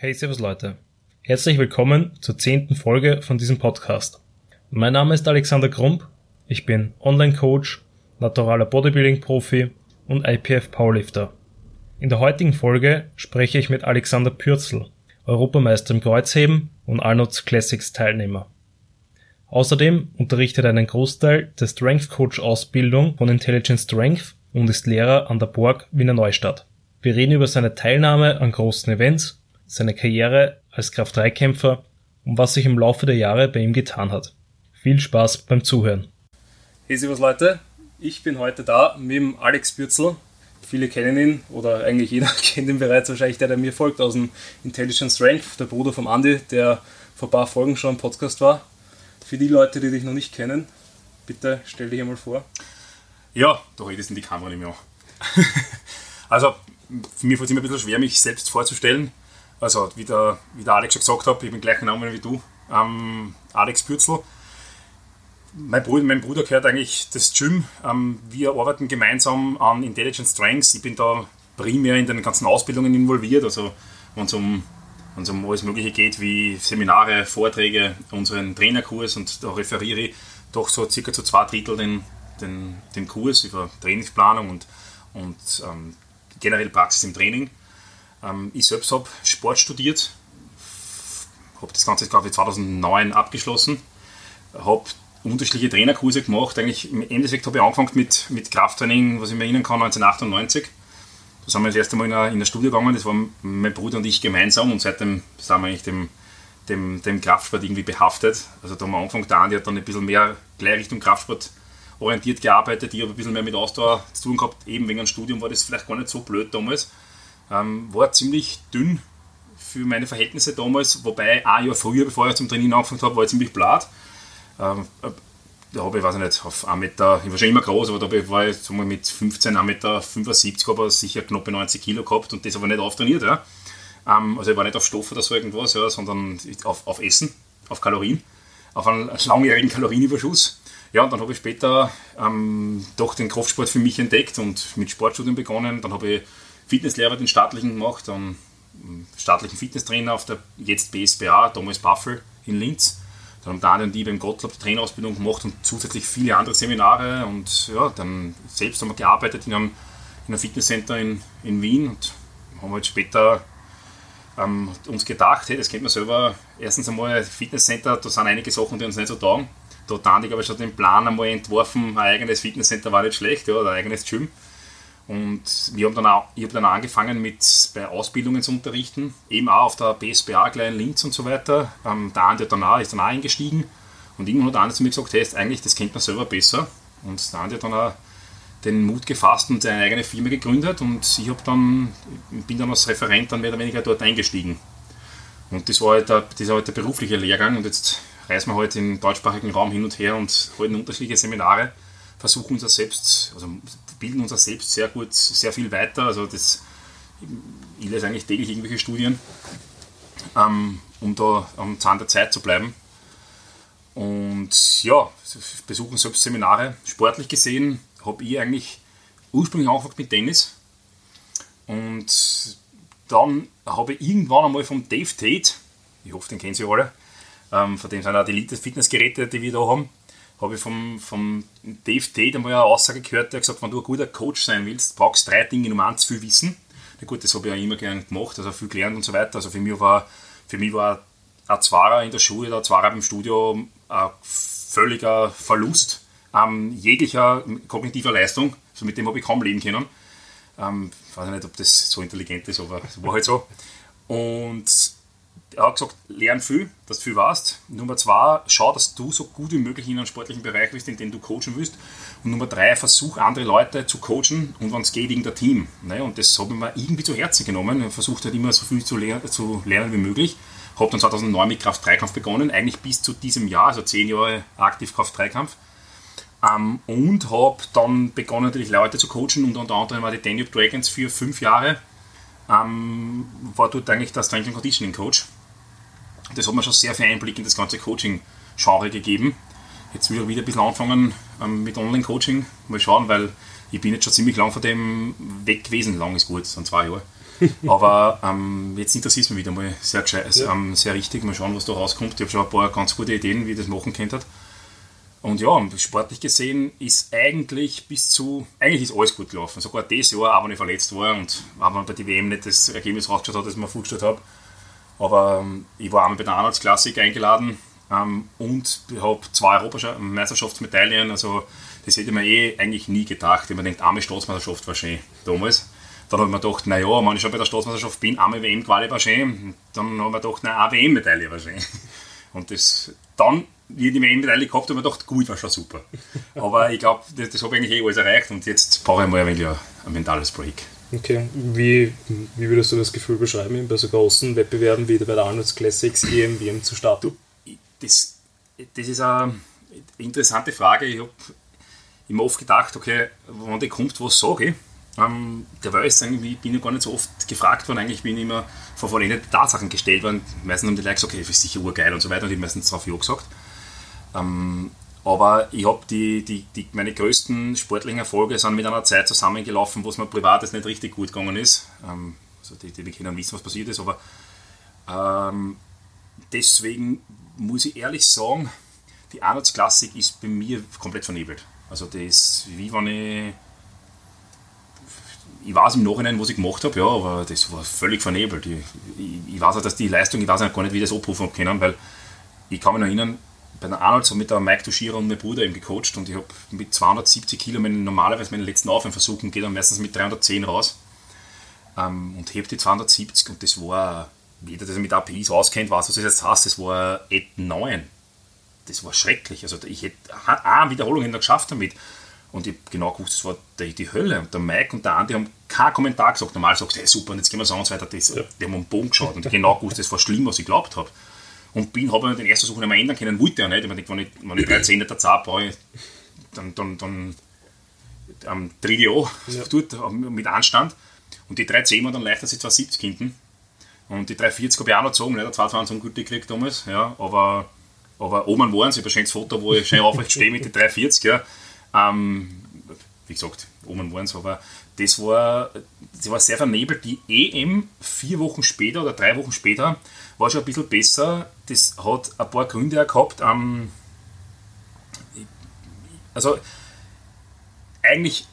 Hey, servus Leute. Herzlich willkommen zur zehnten Folge von diesem Podcast. Mein Name ist Alexander Krump. Ich bin Online-Coach, naturaler Bodybuilding-Profi und IPF Powerlifter. In der heutigen Folge spreche ich mit Alexander Pürzel, Europameister im Kreuzheben und Arnolds Classics Teilnehmer. Außerdem unterrichtet er einen Großteil der Strength Coach Ausbildung von Intelligent Strength und ist Lehrer an der Borg Wiener Neustadt. Wir reden über seine Teilnahme an großen Events, seine Karriere als Kraft-3-Kämpfer und was sich im Laufe der Jahre bei ihm getan hat. Viel Spaß beim Zuhören. Hey, servus Leute. Ich bin heute da mit dem Alex Bürzel, Viele kennen ihn oder eigentlich jeder kennt ihn bereits wahrscheinlich, der, der mir folgt aus dem Intelligent Strength, der Bruder vom Andy, der vor ein paar Folgen schon im Podcast war. Für die Leute, die dich noch nicht kennen, bitte stell dich einmal vor. Ja, da redest du in die Kamera nicht mehr Also, für mich fällt es immer ein bisschen schwer, mich selbst vorzustellen. Also, wie der, wie der Alex schon gesagt hat, ich bin gleichen Namen wie du, ähm, Alex Bürzel mein Bruder, mein Bruder gehört eigentlich das Gym. Ähm, wir arbeiten gemeinsam an Intelligent Strengths. Ich bin da primär in den ganzen Ausbildungen involviert, also wenn es um, um alles Mögliche geht, wie Seminare, Vorträge, unseren Trainerkurs und da referiere ich doch so circa zu zwei Drittel den, den, den Kurs über Trainingsplanung und, und ähm, generell Praxis im Training. Ähm, ich selbst habe Sport studiert, habe das Ganze, glaube ich, 2009 abgeschlossen, habe unterschiedliche Trainerkurse gemacht. Eigentlich im Endeffekt habe ich angefangen mit, mit Krafttraining, was ich mir erinnern kann, 1998. Da sind wir das erste Mal in eine, in eine Studie gegangen, das war mein Bruder und ich gemeinsam und seitdem sind wir eigentlich dem, dem, dem Kraftsport irgendwie behaftet. Also da haben wir angefangen, der Andi hat dann ein bisschen mehr gleich Richtung Kraftsport orientiert gearbeitet, ich habe ein bisschen mehr mit Ausdauer zu tun gehabt, eben wegen einem Studium war das vielleicht gar nicht so blöd damals. Ähm, war ziemlich dünn für meine Verhältnisse damals, wobei ein Jahr früher, bevor ich zum Training angefangen habe, war ich ziemlich blatt. Ähm, da habe ich, weiß ich nicht, auf 1 Meter, ich war schon immer groß, aber da war ich mal mit 15, 1,75 Meter 75, aber sicher knapp 90 Kilo gehabt und das aber nicht auftrainiert. Ja. Ähm, also ich war nicht auf Stoff oder so irgendwas, ja, sondern auf, auf Essen, auf Kalorien, auf einen langjährigen Kalorienüberschuss. Ja, und dann habe ich später ähm, doch den Kraftsport für mich entdeckt und mit Sportstudium begonnen. Dann habe ich Fitnesslehrer, den staatlichen gemacht, dann staatlichen Fitnesstrainer auf der jetzt BSBA, damals Buffel in Linz dann haben Daniel und die beim Gottlob die Trainerausbildung gemacht und zusätzlich viele andere Seminare und ja, dann selbst haben wir gearbeitet in einem, in einem Fitnesscenter in, in Wien und haben halt später ähm, uns gedacht, hey, das kennt man selber, erstens einmal Fitnesscenter, da sind einige Sachen, die uns nicht so taugen. Da hat Daniel aber schon den Plan einmal entworfen, ein eigenes Fitnesscenter war nicht schlecht, ja, ein eigenes Gym. Und wir haben dann auch, ich habe dann auch angefangen mit bei Ausbildungen zu unterrichten, eben auch auf der BSBA gleich in Linz und so weiter. Ähm, der Andi dann auch, ist dann auch eingestiegen und irgendwann hat Andi zu mir gesagt, hey, eigentlich, das kennt man selber besser. Und der Andi hat dann auch den Mut gefasst und seine eigene Firma gegründet und ich habe dann, bin dann als Referent dann mehr oder weniger dort eingestiegen. Und das war halt der, das war halt der berufliche Lehrgang und jetzt reisen wir halt im deutschsprachigen Raum hin und her und halten unterschiedliche Seminare, versuchen uns selbst, also bilden uns selbst sehr gut, sehr viel weiter. Also das, ich lese eigentlich täglich irgendwelche Studien, ähm, um da am Zahn der Zeit zu bleiben. Und ja, besuchen selbst Seminare. Sportlich gesehen habe ich eigentlich ursprünglich angefangen mit Tennis. Und dann habe ich irgendwann einmal vom Dave Tate, ich hoffe, den kennen Sie alle, ähm, von dem sind auch die Elite-Fitnessgeräte, die wir da haben, habe ich vom, vom Dave Tate einmal eine Aussage gehört, der gesagt, wenn du ein guter Coach sein willst, brauchst du drei Dinge. Nummer eins, viel Wissen. Na gut, das habe ich ja immer gern gemacht, also viel gelernt und so weiter. Also für mich war, für mich war ein Zwarer in der Schule, ein Zwarer im Studio ein völliger Verlust ähm, jeglicher kognitiver Leistung. Also mit dem habe ich kaum leben können. Ähm, ich weiß nicht, ob das so intelligent ist, aber es war halt so. Und er hat gesagt, lern viel, dass du viel weißt. Nummer zwei, schau, dass du so gut wie möglich in einem sportlichen Bereich bist, in dem du coachen willst. Und Nummer drei, versuch andere Leute zu coachen und wenn es geht, irgendein Team. Ne? Und das habe ich mir irgendwie zu Herzen genommen. Ich versucht halt immer so viel zu, ler zu lernen wie möglich. Habe dann 2009 mit Kraft-3-Kampf begonnen, eigentlich bis zu diesem Jahr, also zehn Jahre aktiv Kraft-3-Kampf. Ähm, und habe dann begonnen, natürlich Leute zu coachen und unter anderem war die Danube Dragons für fünf Jahre. Ähm, war dort eigentlich der Strength and Conditioning Coach das hat mir schon sehr viel Einblick in das ganze Coaching-Genre gegeben. Jetzt will ich wieder ein bisschen anfangen ähm, mit Online-Coaching. Mal schauen, weil ich bin jetzt schon ziemlich lang von dem weg gewesen. Lang ist gut, sind zwei Jahre. Aber ähm, jetzt interessiert es mich wieder mal sehr, gescheit, ja. ähm, sehr richtig. Mal schauen, was da rauskommt. Ich habe schon ein paar ganz gute Ideen, wie ich das machen könnte. Und ja, sportlich gesehen ist eigentlich bis zu, eigentlich ist alles gut gelaufen. Sogar dieses Jahr, auch wenn ich verletzt war und auch wenn bei der WM nicht das Ergebnis rausgeschaut hat, das ich mir vorgestellt habe. Aber ähm, ich war einmal bei der Arnolds eingeladen ähm, und habe zwei Europameisterschaftsmedaillen. Also das hätte ich mir eh eigentlich nie gedacht. Ich mir denkt, arme Staatsmeisterschaft war schön damals. Dann habe ich mir gedacht, naja, wenn ich schon bei der Staatsmeisterschaft bin, einmal WM-Quali war schön. Dann habe ich mir gedacht, nein, eine WM-Medaille war schön. Und das, dann wie die WM-Medaille gehabt habe, ich gedacht, gut, war schon super. Aber ich glaube, das, das habe ich eigentlich eh alles erreicht und jetzt brauche ich mal ein, wenig ein mentales Break. Okay, wie, wie würdest du das Gefühl beschreiben, bei so großen Wettbewerben wie bei der Arnold's Classics EM, WM zu starten? Das, das ist eine interessante Frage. Ich habe immer oft gedacht, okay, wenn die kommt, was sage ich? Ähm, der weiß irgendwie, bin ich gar nicht so oft gefragt worden, eigentlich bin ich immer vor vollendete Tatsachen gestellt worden. Meistens haben die Leute gesagt, okay, das ist sicher urgeil und so weiter und ich meistens darauf ja gesagt. Ähm, aber ich habe die, die, die, meine größten sportlichen Erfolge sind mit einer Zeit zusammengelaufen, wo es mir privat nicht richtig gut gegangen ist. Ähm, also die, die, Kinder wissen, was passiert ist, aber ähm, deswegen muss ich ehrlich sagen, die Arnolds-Klassik ist bei mir komplett vernebelt. Also das ist wie wenn ich ich weiß im Nachhinein, was ich gemacht habe, ja, aber das war völlig vernebelt. Ich, ich, ich weiß auch, dass die Leistung, ich weiß auch gar nicht, wie ich das abrufen habe können, weil ich kann mich noch erinnern, bei der Arnold so mit der Mike Toshiro und meinem Bruder eben gecoacht und ich habe mit 270 Kilo meine, normalerweise meine letzten Aufwärmversuchen geht dann meistens mit 310 raus ähm, und heb die 270 und das war, jeder, der sich mit APIs auskennt, weiß, was das jetzt heißt, das war et 9. Das war schrecklich. Also ich hätte eine Wiederholung geschafft damit. Und ich habe genau gewusst, das war die, die, Hölle. Und der Mike und der Andi haben keinen Kommentar gesagt. Normal sagst du, hey, super, und jetzt gehen wir so und so weiter. Das, ja. Die haben einen Bogen geschaut und ich genau gewusst, das war schlimm, was ich glaubt habe. Und bin, habe den ersten Versuch nicht mehr ändern können, wollte ja nicht. Ich meine, wenn ich, wenn ich 13 der Zahl brauche, dann, dann, dann ich auch ja. dort mit Anstand. Und die 310 waren dann leichter als die 270 hinten. Und die 340 habe ich auch noch gezogen, nicht? Der 220 gut gekriegt damals, ja, aber, aber oben waren sie, ich habe ein schönes Foto, wo ich schön aufrecht stehe mit den 340, ja. Ähm, wie gesagt, oben waren sie, aber das war, das war sehr vernebelt. Die EM vier Wochen später oder drei Wochen später war schon ein bisschen besser. Das hat ein paar Gründe gehabt. Ähm, also eigentlich,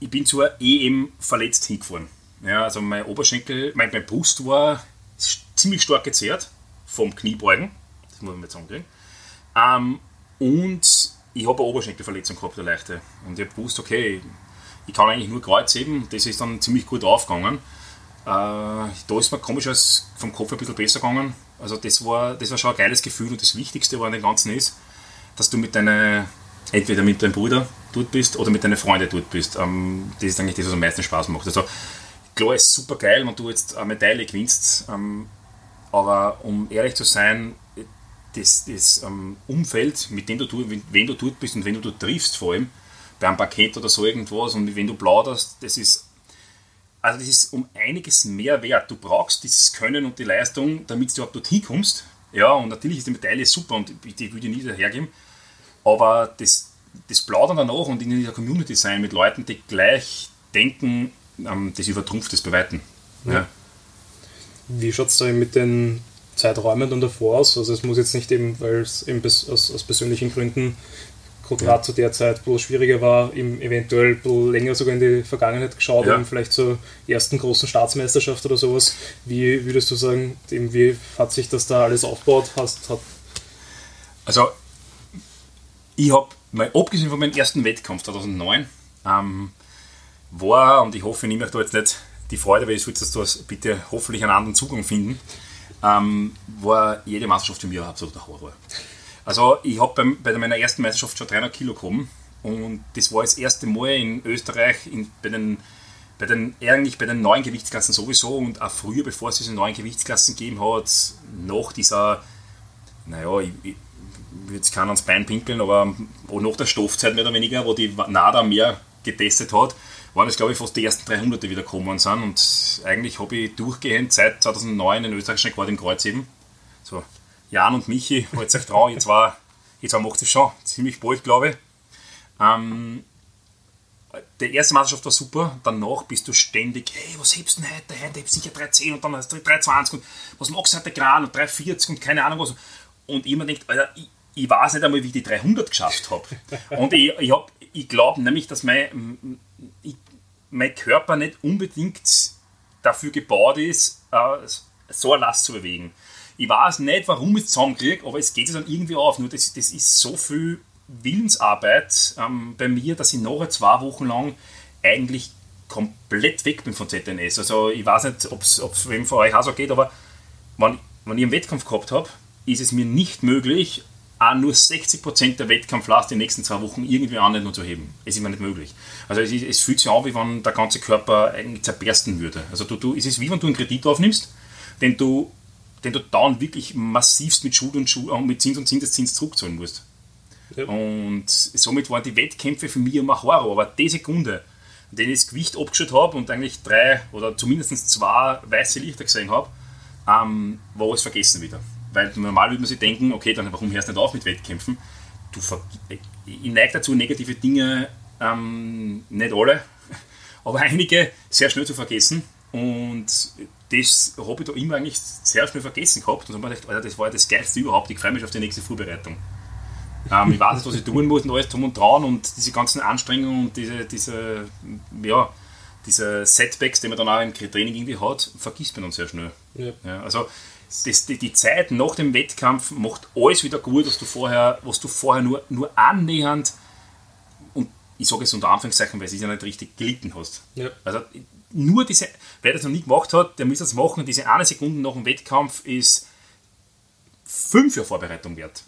ich bin zur EM verletzt hingefahren. Ja, also mein Oberschenkel, mein, mein Brust war ziemlich stark gezerrt vom Kniebeugen. Das muss man jetzt sagen. Ähm, und ich habe eine Oberschenkelverletzung gehabt, eine leichte. Und ich habe gewusst, okay, ich kann eigentlich nur Kreuz heben. Das ist dann ziemlich gut aufgegangen. Äh, da ist mir komisch als vom Kopf ein bisschen besser gegangen. Also das war, das war schon ein geiles Gefühl und das Wichtigste an dem Ganzen ist, dass du mit deiner, entweder mit deinem Bruder dort bist oder mit deinen Freunden dort bist. Ähm, das ist eigentlich das, was am meisten Spaß macht. Also klar ist super geil, wenn du jetzt eine Medaille gewinnst, ähm, aber um ehrlich zu sein, das, das ähm, Umfeld, mit dem du, wenn du dort bist und wenn du dort triffst, vor allem beim Parkett oder so irgendwas und wenn du plauderst, das ist also das ist um einiges mehr wert. Du brauchst dieses Können und die Leistung, damit du überhaupt dorthin kommst. Ja, und natürlich ist die Medaille super und die würde ich nie hergeben. Aber das, das Plaudern danach und in dieser Community sein mit Leuten, die gleich denken, ähm, das übertrumpft es bei Weitem. Ja. Wie schaut es da mit den Zeiträumen dann davor aus. Also es muss jetzt nicht eben, weil es eben aus, aus persönlichen Gründen gerade ja. zu der Zeit, wo es schwieriger war, eben eventuell länger sogar in die Vergangenheit geschaut, ja. eben vielleicht zur ersten großen Staatsmeisterschaft oder sowas. Wie würdest du sagen, eben wie hat sich das da alles aufgebaut? Hast, hat also ich habe mal abgesehen von meinem ersten Wettkampf 2009 ähm, war, und ich hoffe, ich nehme euch da jetzt nicht die Freude, weil ich sollte das bitte hoffentlich einen anderen Zugang finden, ähm, war jede Meisterschaft für mich absoluter Horror. Also ich habe bei meiner ersten Meisterschaft schon 300 Kilo gekommen und das war das erste Mal in Österreich in, bei den bei den, eigentlich bei den neuen Gewichtsklassen sowieso und auch früher, bevor es diese neuen Gewichtsklassen gegeben hat, nach dieser, naja, ich, ich würde jetzt keinen ans Bein pinkeln, aber nach der Stoffzeit mehr oder weniger, wo die NADA mehr getestet hat, waren es, glaube ich, fast die ersten 300, die wieder gekommen sind. Und eigentlich habe ich durchgehend seit 2009 den österreichischen Rekord im Kreuzheben. So, Jan und Michi, wollt euch trauen, ihr zwei, ihr zwei macht es schon ziemlich bald, glaube ich. Ähm, die erste Meisterschaft war super, danach bist du ständig, hey, was hebst du denn heute? Heute hebst sicher 3,10 und dann hast du 3,20 und was machst du heute gerade und 3,40 und keine Ahnung was. Und ich mir denkt, Alter, ich, ich weiß nicht einmal, wie ich die 300 geschafft habe. und ich, ich, ich glaube nämlich, dass mein, ich, mein Körper nicht unbedingt dafür gebaut ist, äh, so eine Last zu bewegen. Ich weiß nicht, warum ich es zusammenkriege, aber es geht es dann irgendwie auf. Nur das, das ist so viel Willensarbeit ähm, bei mir, dass ich nachher zwei Wochen lang eigentlich komplett weg bin von ZNS. Also ich weiß nicht, ob es wem von euch auch so geht, aber wenn, wenn ich einen Wettkampf gehabt habe, ist es mir nicht möglich, auch nur 60% der Wettkampflast die nächsten zwei Wochen irgendwie an zu heben. Es ist mir nicht möglich. Also es, es, fühlt sich an, wie wenn der ganze Körper eigentlich zerbersten würde. Also du, du, es ist wie wenn du einen Kredit aufnimmst, den du, den du dann wirklich massivst mit Schuld und Schuld, mit Zins und Zinseszins zurückzahlen musst. Ja. Und somit waren die Wettkämpfe für mich immer Horror. Aber die Sekunde, in der ich das Gewicht abgeschüttet habe und eigentlich drei oder zumindest zwei weiße Lichter gesehen habe, ähm, war alles vergessen wieder. Weil normal würde man sich denken, okay, dann warum hörst du nicht auf mit Wettkämpfen? Du ich neige dazu, negative Dinge, ähm, nicht alle, aber einige sehr schnell zu vergessen. Und das habe ich da immer eigentlich sehr schnell vergessen gehabt. Und dann habe ich gedacht, das war das Geilste überhaupt. Ich freue mich auf die nächste Vorbereitung. Ähm, ich weiß nicht, was ich tun muss und alles drum und dran und diese ganzen Anstrengungen und diese, diese, ja, diese Setbacks, die man dann auch im Training irgendwie hat, vergisst man dann sehr schnell. Ja. Ja, also das, die, die, Zeit nach dem Wettkampf macht alles wieder gut, was du vorher, was du vorher nur, nur annähernd und ich sage es unter Anführungszeichen, weil es ja nicht richtig gelitten hast. Ja. Also nur diese, wer das noch nie gemacht hat, der muss das machen. Diese eine Sekunde nach dem Wettkampf ist fünf Jahre Vorbereitung wert.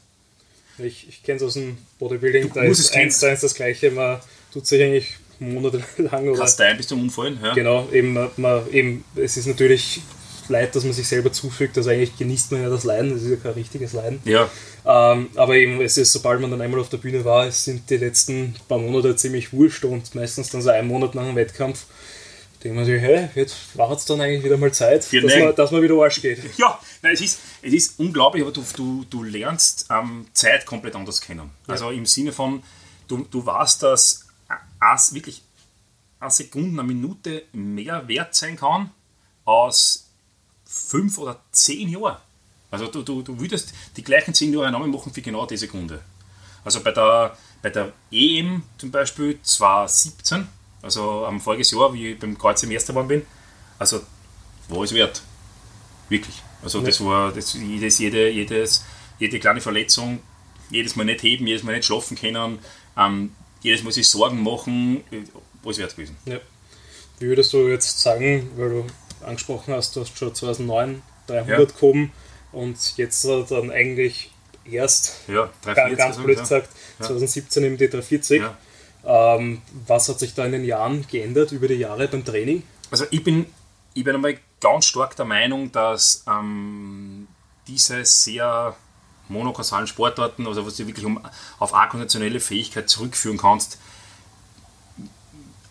Ich, ich kenne es aus dem Bodybuilding, du da ist eins zu eins das Gleiche. Man tut sich eigentlich monatelang oder. Kastein bis zum Umfallen, ja. Genau, eben, man, eben, es ist natürlich Leid, dass man sich selber zufügt. Also eigentlich genießt man ja das Leiden, das ist ja kein richtiges Leiden. Ja. Ähm, aber eben, es ist, sobald man dann einmal auf der Bühne war, es sind die letzten paar Monate ziemlich wurscht und meistens dann so einen Monat nach dem Wettkampf denkt man sich, hey, jetzt war es dann eigentlich wieder mal Zeit, dass man, dass man wieder Arsch geht. Ja, nein, es, ist, es ist unglaublich, aber du, du, du lernst ähm, Zeit komplett anders kennen. Ja. Also im Sinne von, du, du weißt, dass es wirklich eine Sekunde, eine Minute mehr wert sein kann als fünf oder zehn Jahre. Also du, du, du würdest die gleichen zehn Jahre Namen machen für genau die Sekunde. Also bei der, bei der EM zum Beispiel 2017 also am voriges Jahr, wie ich beim Kreuz im geworden bin, also war es wert. Wirklich. Also ja. das war das, jedes, jede, jedes, jede kleine Verletzung, jedes Mal nicht heben, jedes Mal nicht schlafen können, ähm, jedes Mal sich Sorgen machen, war es wert gewesen. Ja. Wie würdest du jetzt sagen, weil du angesprochen hast, du hast schon 2009 300 ja. gehoben und jetzt dann eigentlich erst, ja, 340, ganz blöd gesagt, ja. 2017 im D340. Ja. Ähm, was hat sich da in den Jahren geändert über die Jahre beim Training? Also ich bin, ich bin einmal ganz stark der Meinung, dass ähm, diese sehr monokausalen Sportarten, also was du wirklich um, auf eine konditionelle Fähigkeit zurückführen kannst,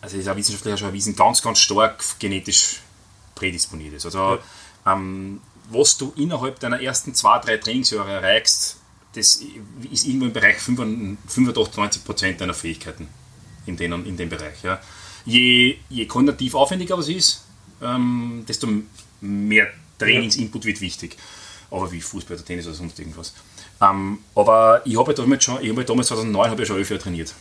also ist ja wissenschaftlich schon erwiesen, ganz, ganz stark genetisch prädisponiert ist. Also ja. ähm, was du innerhalb deiner ersten zwei, drei Trainingsjahre erreichst, das ist irgendwo im Bereich 85, Prozent deiner Fähigkeiten in, denen, in dem Bereich. Ja. Je, je kognitiv aufwendiger was ist, ähm, desto mehr Trainingsinput wird wichtig. Aber wie Fußball oder Tennis oder sonst irgendwas. Ähm, aber ich habe damals schon, ich habe damals 2009 habe ich schon elf Jahre trainiert.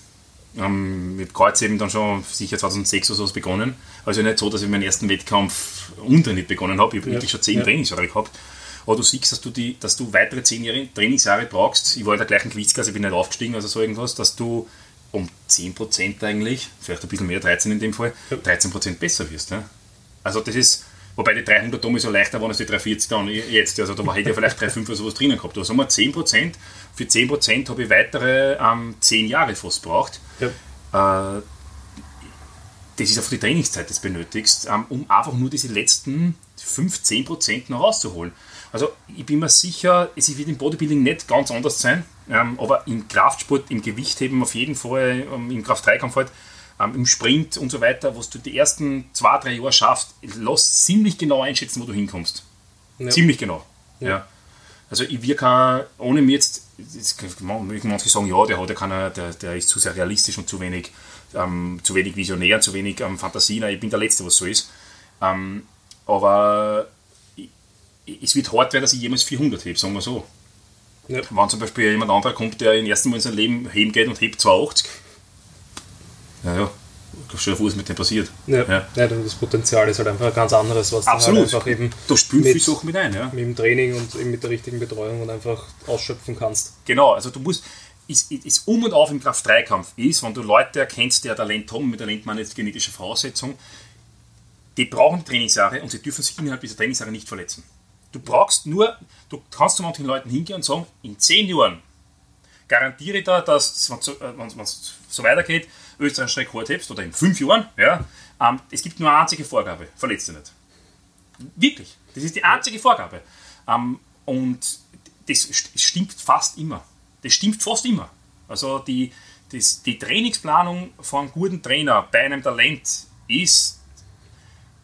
Ähm, mit Kreuz eben dann schon sicher 2006 oder so begonnen. Also nicht so, dass ich meinen ersten Wettkampf untrainiert begonnen habe. Ich habe ja. wirklich schon zehn ja. Trainingsjahre gehabt. Aber du siehst, dass du, die, dass du weitere zehn Jahre Trainingsjahre brauchst. Ich war in der gleichen Gewichtsklasse, ich bin nicht aufgestiegen, also so irgendwas, dass du um 10% eigentlich, vielleicht ein bisschen mehr, 13 in dem Fall, 13% besser wirst. Ne? Also das ist, wobei die 300 damals so leichter waren als die 340 dann jetzt. Also da hätte ich ja vielleicht 3,5 oder sowas drinnen gehabt. Aber sagen wir 10%, für 10% habe ich weitere ähm, 10 Jahre fast gebraucht. Ja. Äh, das ist einfach die Trainingszeit, die du benötigst, ähm, um einfach nur diese letzten 5, 10% noch rauszuholen. Also ich bin mir sicher, es wird im Bodybuilding nicht ganz anders sein, ähm, aber im Kraftsport, im Gewichtheben auf jeden Fall, ähm, im Kraft-3-Kampf halt, ähm, im Sprint und so weiter, was du die ersten zwei, drei Jahre schaffst, lass ziemlich genau einschätzen, wo du hinkommst. Ja. Ziemlich genau. Ja. ja. Also ich wirke, ohne mir jetzt, jetzt manche sagen, ja, der, hat keine, der, der ist zu sehr realistisch und zu wenig, ähm, zu wenig visionär, zu wenig ähm, Fantasie. Nein, ich bin der Letzte, was so ist. Ähm, aber es wird hart werden, dass ich jemals 400 hebe, sagen wir so. Ja. Wenn zum Beispiel jemand anderer kommt, der im ersten Mal in seinem Leben heben geht und hebt 280, naja, stell dir vor, was mit dem passiert. Ja, ja. ja das Potenzial ist halt einfach ein ganz anderes, was Absolut. du halt einfach eben da spielt mit, viel Sachen mit ein. Ja. mit dem Training und eben mit der richtigen Betreuung und einfach ausschöpfen kannst. Genau, also du musst, ist, ist um und auf im Kraft-3-Kampf ist, wenn du Leute erkennst, die ein Talent haben, mit Talent meine jetzt genetische Voraussetzung, die brauchen Trainingsjahre und sie dürfen sich innerhalb dieser Trainingsjahre nicht verletzen. Du brauchst nur, du kannst zu manchen Leuten hingehen und sagen, in zehn Jahren garantiere ich da, dass, wenn es so weitergeht, Österreich Rekord hebst oder in fünf Jahren, ja, ähm, es gibt nur eine einzige Vorgabe, verletzt dich nicht. Wirklich, das ist die einzige Vorgabe. Ähm, und das stimmt fast immer. Das stimmt fast immer. Also die, das, die Trainingsplanung von einem guten Trainer bei einem Talent ist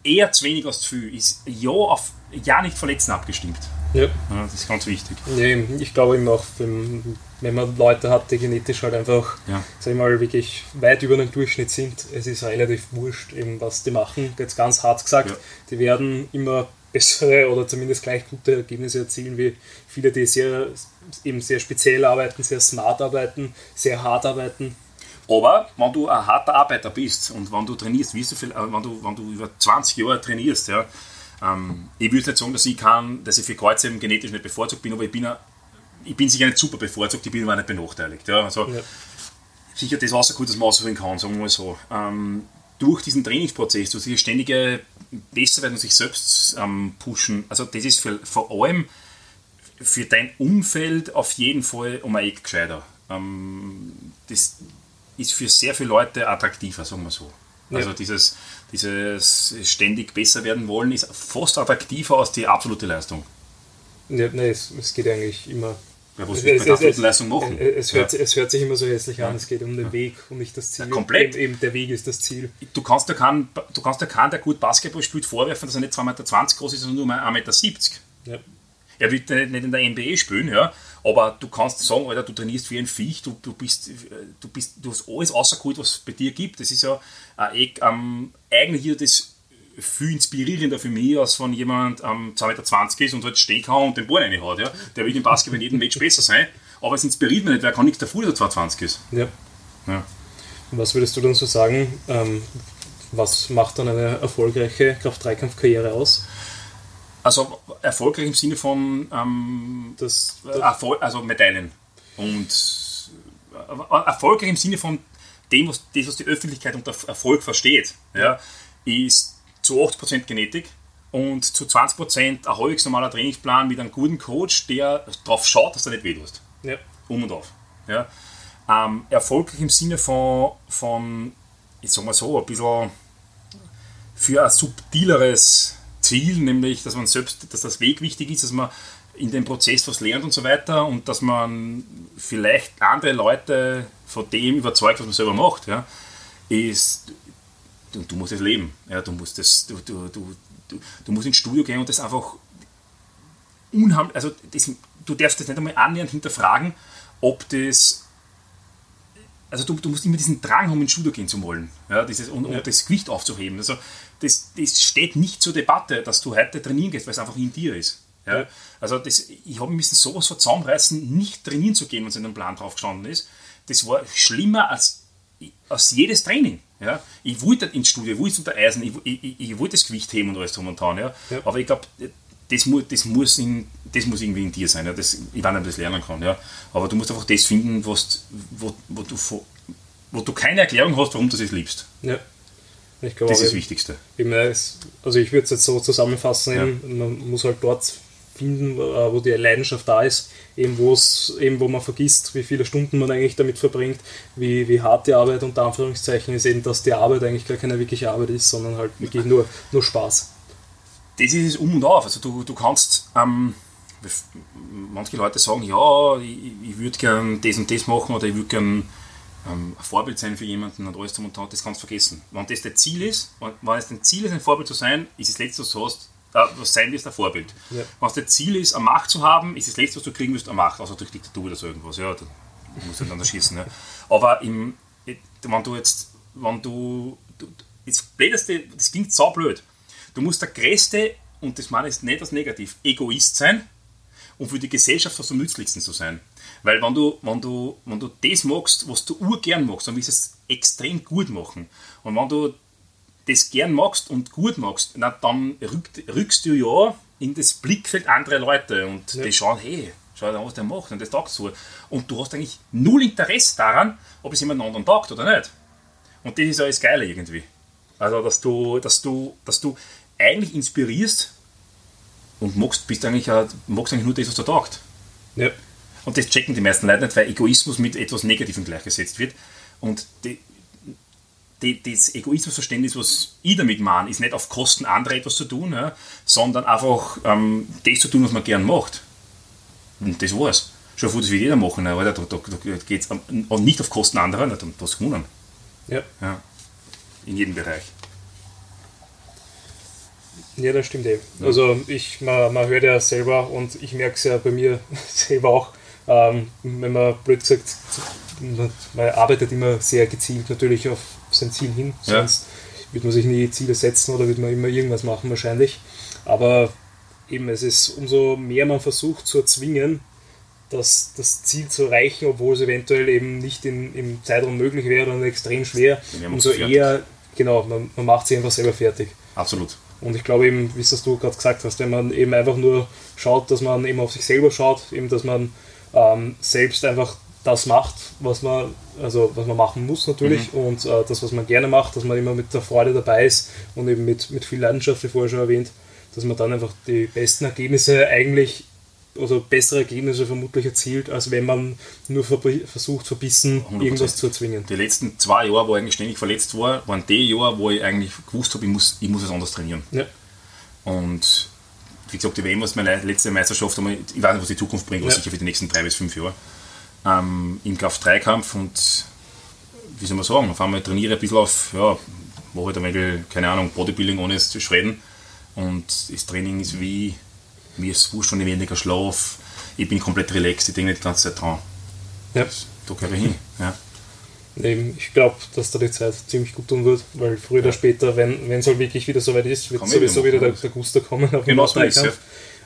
eher zu wenig als zu viel, ist ja auf ja nicht verletzen abgestimmt. Ja. Das ist ganz wichtig. Ja, ich glaube eben auch, wenn, wenn man Leute hat, die genetisch halt einfach, ja. sag ich mal, wirklich weit über den Durchschnitt sind, es ist relativ wurscht, eben, was die machen. Jetzt ganz hart gesagt, ja. die werden immer bessere oder zumindest gleich gute Ergebnisse erzielen wie viele, die sehr, eben sehr speziell arbeiten, sehr smart arbeiten, sehr hart arbeiten. Aber wenn du ein harter Arbeiter bist und wenn du trainierst, wie du viel, äh, wenn du, wenn du über 20 Jahre trainierst, ja, ähm, ich würde nicht sagen, dass ich kann, dass ich für Kreuzheben genetisch nicht bevorzugt bin, aber ich bin, ich bin sicher nicht super bevorzugt, ich bin aber nicht benachteiligt. Ja. Also, ja. Sicher das gut, dass man ausholen kann, sagen wir mal so. Ähm, durch diesen Trainingsprozess, durch dieses ständige Besserwerden und sich selbst ähm, pushen, also das ist für, vor allem für dein Umfeld auf jeden Fall um ein Eck gescheiter. Ähm, das ist für sehr viele Leute attraktiver, sagen wir so. Also ja. dieses, dieses ständig besser werden wollen ist fast attraktiver als die absolute Leistung. Ja, nein, es, es geht eigentlich immer. Ja, was willst du mit absoluten Leistung machen? Es hört, ja. es hört sich immer so hässlich an, es geht um den Weg und nicht das Ziel. komplett. Eben, eben, der Weg ist das Ziel. Du kannst ja keinen, du kannst ja keinen, der gut Basketball spielt, vorwerfen, dass er nicht 2,20 Meter groß ist, sondern nur 1,70 Meter. Ja. Er wird nicht in der NBA spielen, ja, aber du kannst sagen, Alter, du trainierst wie ein Viech, du, du, bist, du, bist, du hast alles außer gut, was es bei dir gibt. Das ist ja äh, ähm, eigentlich das viel inspirierender für mich, als wenn jemand ähm, 2,20 Meter ist und halt stehen kann und den Ball reinhaut. Ja. Der will im Basketball in jedem Match besser sein, aber es inspiriert mich nicht, weil er kann nichts dafür, dass er 2,20 ist. Ja. ja. Was würdest du dann so sagen, ähm, was macht dann eine erfolgreiche Kraft-3-Kampf-Karriere aus? Also erfolgreich im Sinne von ähm, das, Erfolg, also Medaillen. Und äh, erfolgreich im Sinne von dem, was, das, was die Öffentlichkeit unter Erfolg versteht, ja, ist zu 80% Genetik und zu 20% ein halbwegs normaler Trainingsplan mit einem guten Coach, der darauf schaut, dass du nicht weh tust. Ja. Um und auf. Ja. Ähm, erfolgreich im Sinne von, von, ich sag mal so, ein bisschen für ein subtileres Ziel, nämlich, dass man selbst, dass das Weg wichtig ist, dass man in dem Prozess was lernt und so weiter und dass man vielleicht andere Leute von dem überzeugt, was man selber macht, ja, ist, du, du musst es leben. Ja, du, musst das, du, du, du, du, musst ins Studio gehen und das einfach unheimlich, also das, du darfst das nicht einmal annähernd hinterfragen, ob das also du, du, musst immer diesen Drang haben, ins Studio gehen zu wollen ja, dieses, und, ja. und das Gewicht aufzuheben. Also das, das steht nicht zur Debatte, dass du heute trainieren gehst, weil es einfach in dir ist. Ja? ja. Also das, ich habe müssen sowas vor zusammenreißen, nicht trainieren zu gehen, wenn es in einem Plan drauf gestanden ist. Das war schlimmer als, als jedes Training. Ja? Ich wollte ins Studio, ich wollte unter Eisen, ich, ich, ich, wollte das Gewicht heben und alles drum und dran. Ja? ja. Aber ich glaube, das, mu das, muss in, das muss irgendwie in dir sein. Ja? Das, ich weiß nicht, ob ich das lernen kann. Ja? Aber du musst einfach das finden, was, wo, wo, du, wo du keine Erklärung hast, warum du es liebst. Ja. Ich glaube, das ist das Wichtigste. Eben, also ich würde es jetzt so zusammenfassen, ja. man muss halt dort finden, äh, wo die Leidenschaft da ist, eben, eben wo man vergisst, wie viele Stunden man eigentlich damit verbringt, wie, wie hart die Arbeit unter Anführungszeichen ist, eben, dass die Arbeit eigentlich gar keine wirkliche Arbeit ist, sondern halt wirklich nur, nur Spaß. Das ist es um und auf. Also du, du kannst, ähm, manche Leute sagen, ja, ich, ich würde gern das und das machen oder ich würde gern ähm, ein Vorbild sein für jemanden und alles zum und das kannst du vergessen. Wenn das dein Ziel ist, wenn es dein Ziel ist, ein Vorbild zu sein, ist das Letzte, was du hast, was sein willst, ein Vorbild. Ja. Wenn das Ziel ist, eine Macht zu haben, ist das Letzte, was du kriegen wirst, eine Macht, also durch Diktatur oder so irgendwas. Ja, dann musst du dann schießen. Ja. Aber im, wenn du jetzt, wenn du, du das Blödeste, das klingt so blöd, du musst der größte, und das meine ich nicht als negativ, Egoist sein, um für die Gesellschaft was am nützlichsten zu sein. Weil wenn du, wenn du, wenn du das magst, was du urgern magst, dann willst du es extrem gut machen. Und wenn du das gern magst und gut magst, na, dann rückt, rückst du ja in das Blickfeld anderer Leute und ja. die schauen, hey, schau dir an, was der macht und das taugt so. Und du hast eigentlich null Interesse daran, ob es jemand anderen taugt oder nicht. Und das ist alles Geile irgendwie. Also, dass du, dass du, dass du eigentlich inspirierst und magst, bist eigentlich, magst eigentlich nur das, was dir taugt. Ja. Und das checken die meisten Leute nicht, weil Egoismus mit etwas Negativem gleichgesetzt wird. Und die, die, das Egoismusverständnis, was ich damit meine, ist nicht auf Kosten anderer etwas zu tun, ja, sondern einfach ähm, das zu tun, was man gern macht. Und das war's. Schon vor, das will jeder machen, aber da, da, da geht es nicht auf Kosten anderer, dann was gewonnen. Ja. ja. In jedem Bereich. Ja, das stimmt eben. Also ich, man, man hört ja selber und ich merke es ja bei mir selber auch, ähm, wenn man blöd gesagt, man arbeitet immer sehr gezielt natürlich auf sein Ziel hin, sonst ja. wird man sich nie Ziele setzen oder wird man immer irgendwas machen wahrscheinlich. Aber eben, es ist umso mehr man versucht zu erzwingen, das, das Ziel zu erreichen, obwohl es eventuell eben nicht in, im Zeitraum möglich wäre und extrem schwer, umso eher, genau, man, man macht sich einfach selber fertig. Absolut. Und ich glaube eben, wie es du gerade gesagt hast, wenn man eben einfach nur schaut, dass man eben auf sich selber schaut, eben dass man ähm, selbst einfach das macht, was man, also was man machen muss natürlich mhm. und äh, das, was man gerne macht, dass man immer mit der Freude dabei ist und eben mit, mit viel Leidenschaft, wie vorher schon erwähnt, dass man dann einfach die besten Ergebnisse eigentlich oder bessere Ergebnisse vermutlich erzielt, als wenn man nur versucht, verbissen 100%. irgendwas zu erzwingen. Die letzten zwei Jahre, wo ich eigentlich ständig verletzt war, waren die Jahre, wo ich eigentlich gewusst habe, ich muss, ich muss es anders trainieren. Ja. Und wie gesagt, die WM was meine letzte Meisterschaft, ich weiß nicht, was die Zukunft bringt, was ja. sicher für die nächsten drei bis fünf Jahre. Ähm, Im Kraft-3-Kampf und wie soll man sagen, auf einmal trainiere ich ein bisschen auf, ja, mache halt ein wenig, keine Ahnung, Bodybuilding ohne es zu schweden. Und das Training ist wie, mir ist wurscht von weniger Schlaf, ich bin komplett relaxed, ich denke nicht die ganze Zeit dran. Ja. Da gehöre ich hin. Ja. Eben, ich glaube, dass da die Zeit ziemlich gut tun wird, weil früher ja. oder später, wenn es halt wirklich wieder soweit ist, wird sowieso wieder der, der Guster kommen auf genau so ist, ja.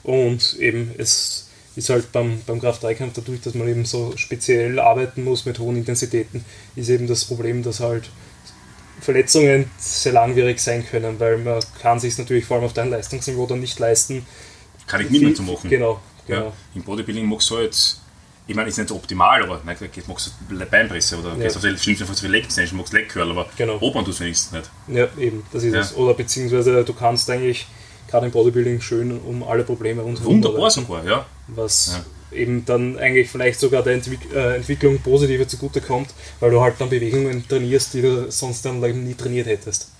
Und eben, es ist halt beim, beim Kraft-3-Kampf dadurch, dass man eben so speziell arbeiten muss mit hohen Intensitäten, ist eben das Problem, dass halt Verletzungen sehr langwierig sein können, weil man kann sich natürlich vor allem auf deinem Leistungsniveau dann nicht leisten. Kann ich niemand zu machen. Genau. genau. Ja, Im Bodybuilding machst du halt ich meine, ist nicht optimal, aber nein, magst du Beinpresse oder ja. gehst auf die schlimmsten Fall Leg Extension, magst Leg Curl, aber genau. Obern tust du wenigstens nicht. Ja, eben, das ist ja. es. Oder beziehungsweise du kannst eigentlich gerade im Bodybuilding schön um alle Probleme rundherum Wunderbar sogar, ja. Was ja. eben dann eigentlich vielleicht sogar der Entwick äh, Entwicklung positive zugutekommt, weil du halt dann Bewegungen trainierst, die du sonst dann nie trainiert hättest.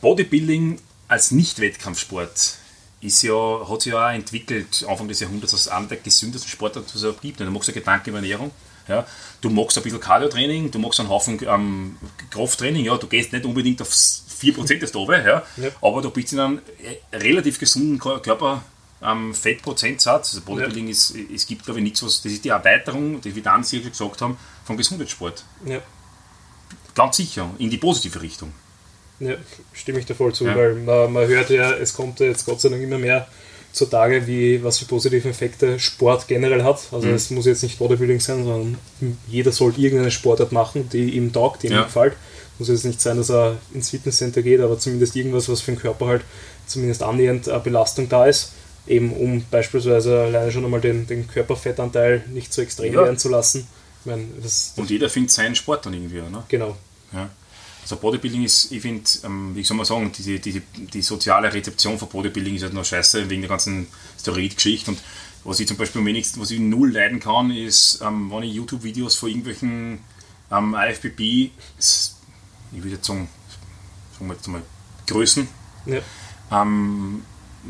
Bodybuilding als Nicht-Wettkampfsport ist ja, hat sich ja auch entwickelt, Anfang des Jahrhunderts, als einer der gesündesten Sportarten, die es auch gibt. Du machst ja Gedanken über Ernährung. Ja. Du machst ein bisschen Cardio-Training, du machst einen Haufen ähm, Krafttraining. Ja. Du gehst nicht unbedingt auf 4% des Dobe, ja. ja. aber du bist in einem äh, relativ gesunden Körper. Ähm, Fettprozentsatz, also Bodybuilding ja. ist, es gibt glaube ich nichts, was, das ist die Erweiterung, die wir dann sicher gesagt haben, vom Gesundheitssport. Ja. Ganz sicher, in die positive Richtung. Ja, stimme ich dir voll zu, ja. weil man, man hört ja, es kommt jetzt Gott sei Dank immer mehr zutage, wie, was für positive Effekte Sport generell hat. Also mhm. es muss jetzt nicht Bodybuilding sein, sondern jeder sollte irgendeine Sportart machen, die ihm taugt, die ihm ja. gefällt. Muss jetzt nicht sein, dass er ins Fitnesscenter geht, aber zumindest irgendwas, was für den Körper halt zumindest annähernd eine Belastung da ist. Eben um beispielsweise alleine schon einmal den, den Körperfettanteil nicht so extrem ja. werden zu lassen. Meine, das, das Und jeder findet seinen Sport dann irgendwie, ne? Genau. Ja. Also Bodybuilding ist, ich finde, ähm, wie soll man sagen, diese, diese, die soziale Rezeption von Bodybuilding ist halt noch scheiße wegen der ganzen Steroid-Geschichte. Und was ich zum Beispiel wenigstens, was ich null leiden kann, ist, ähm, wenn ich YouTube-Videos von irgendwelchen ähm, IFBB, ich würde jetzt sagen, sagen wir jetzt mal Größen, ja. ähm,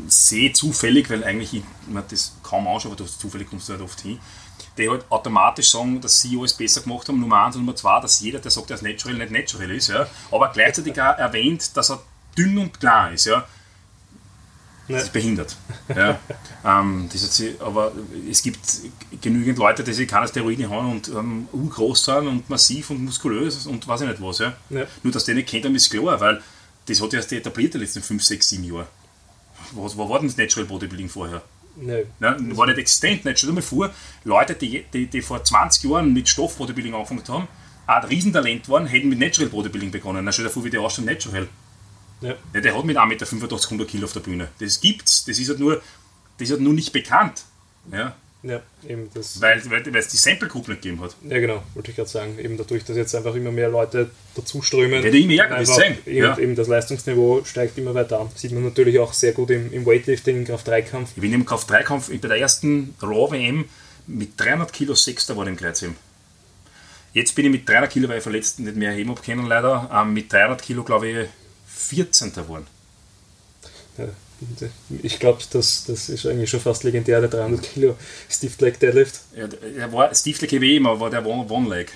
sehe zufällig, weil eigentlich ich mir das kaum anschaue, aber zufällig kommst du halt oft hin, die halt automatisch sagen, dass sie alles besser gemacht haben. Nummer eins und Nummer zwei, dass jeder, der sagt, ist natural, nicht natural ist. Ja. Aber gleichzeitig auch erwähnt, dass er dünn und klar ist. Ja. Das ist behindert. Ja. ähm, das sie, aber es gibt genügend Leute, die sich keine Steroide haben und ähm, urgroß sind und massiv und muskulös und weiß ich nicht was. Ja. ja. Nur, dass die nicht kennt, ist klar, weil das hat erst etabliert die letzten 5, 6, 7 Jahre. Was, was war denn das Natural Bodybuilding vorher? Nein. Nein war nicht existent. Nicht. Stell dir mal vor, Leute, die, die, die vor 20 Jahren mit Stoff-Bodybuilding angefangen haben, auch ein Riesentalent waren, hätten mit Natural Bodybuilding begonnen. Dann stell dir vor, wie der ausschaut Natural. Ja. ja. der hat mit 1,85 Meter 100 Kilo auf der Bühne. Das gibt's. Das ist halt nur, das ist halt nur nicht bekannt. Ja. Ja, eben das. Weil, weil, weil es die Sample Group nicht gegeben hat. Ja, genau, wollte ich gerade sagen. Eben dadurch, dass jetzt einfach immer mehr Leute dazuströmen. Ja, immer ärgert, das eben, ja. eben das Leistungsniveau steigt immer weiter an. Sieht man natürlich auch sehr gut im, im Weightlifting, im Kraft-3-Kampf. Ich bin im Kraft-3-Kampf bei der ersten Raw-WM mit 300 Kilo Sechster war im Kreuzheben. Jetzt bin ich mit 300 Kilo, weil ich verletzt nicht mehr heben habe können, leider. Ähm, mit 300 Kilo, glaube ich, 14. geworden. Ja, ich glaube, das, das ist eigentlich schon fast legendär, der 300 Kilo Stiff Leg Deadlift. Ja, der war Stiff Leg eben, aber war der One, One Leg.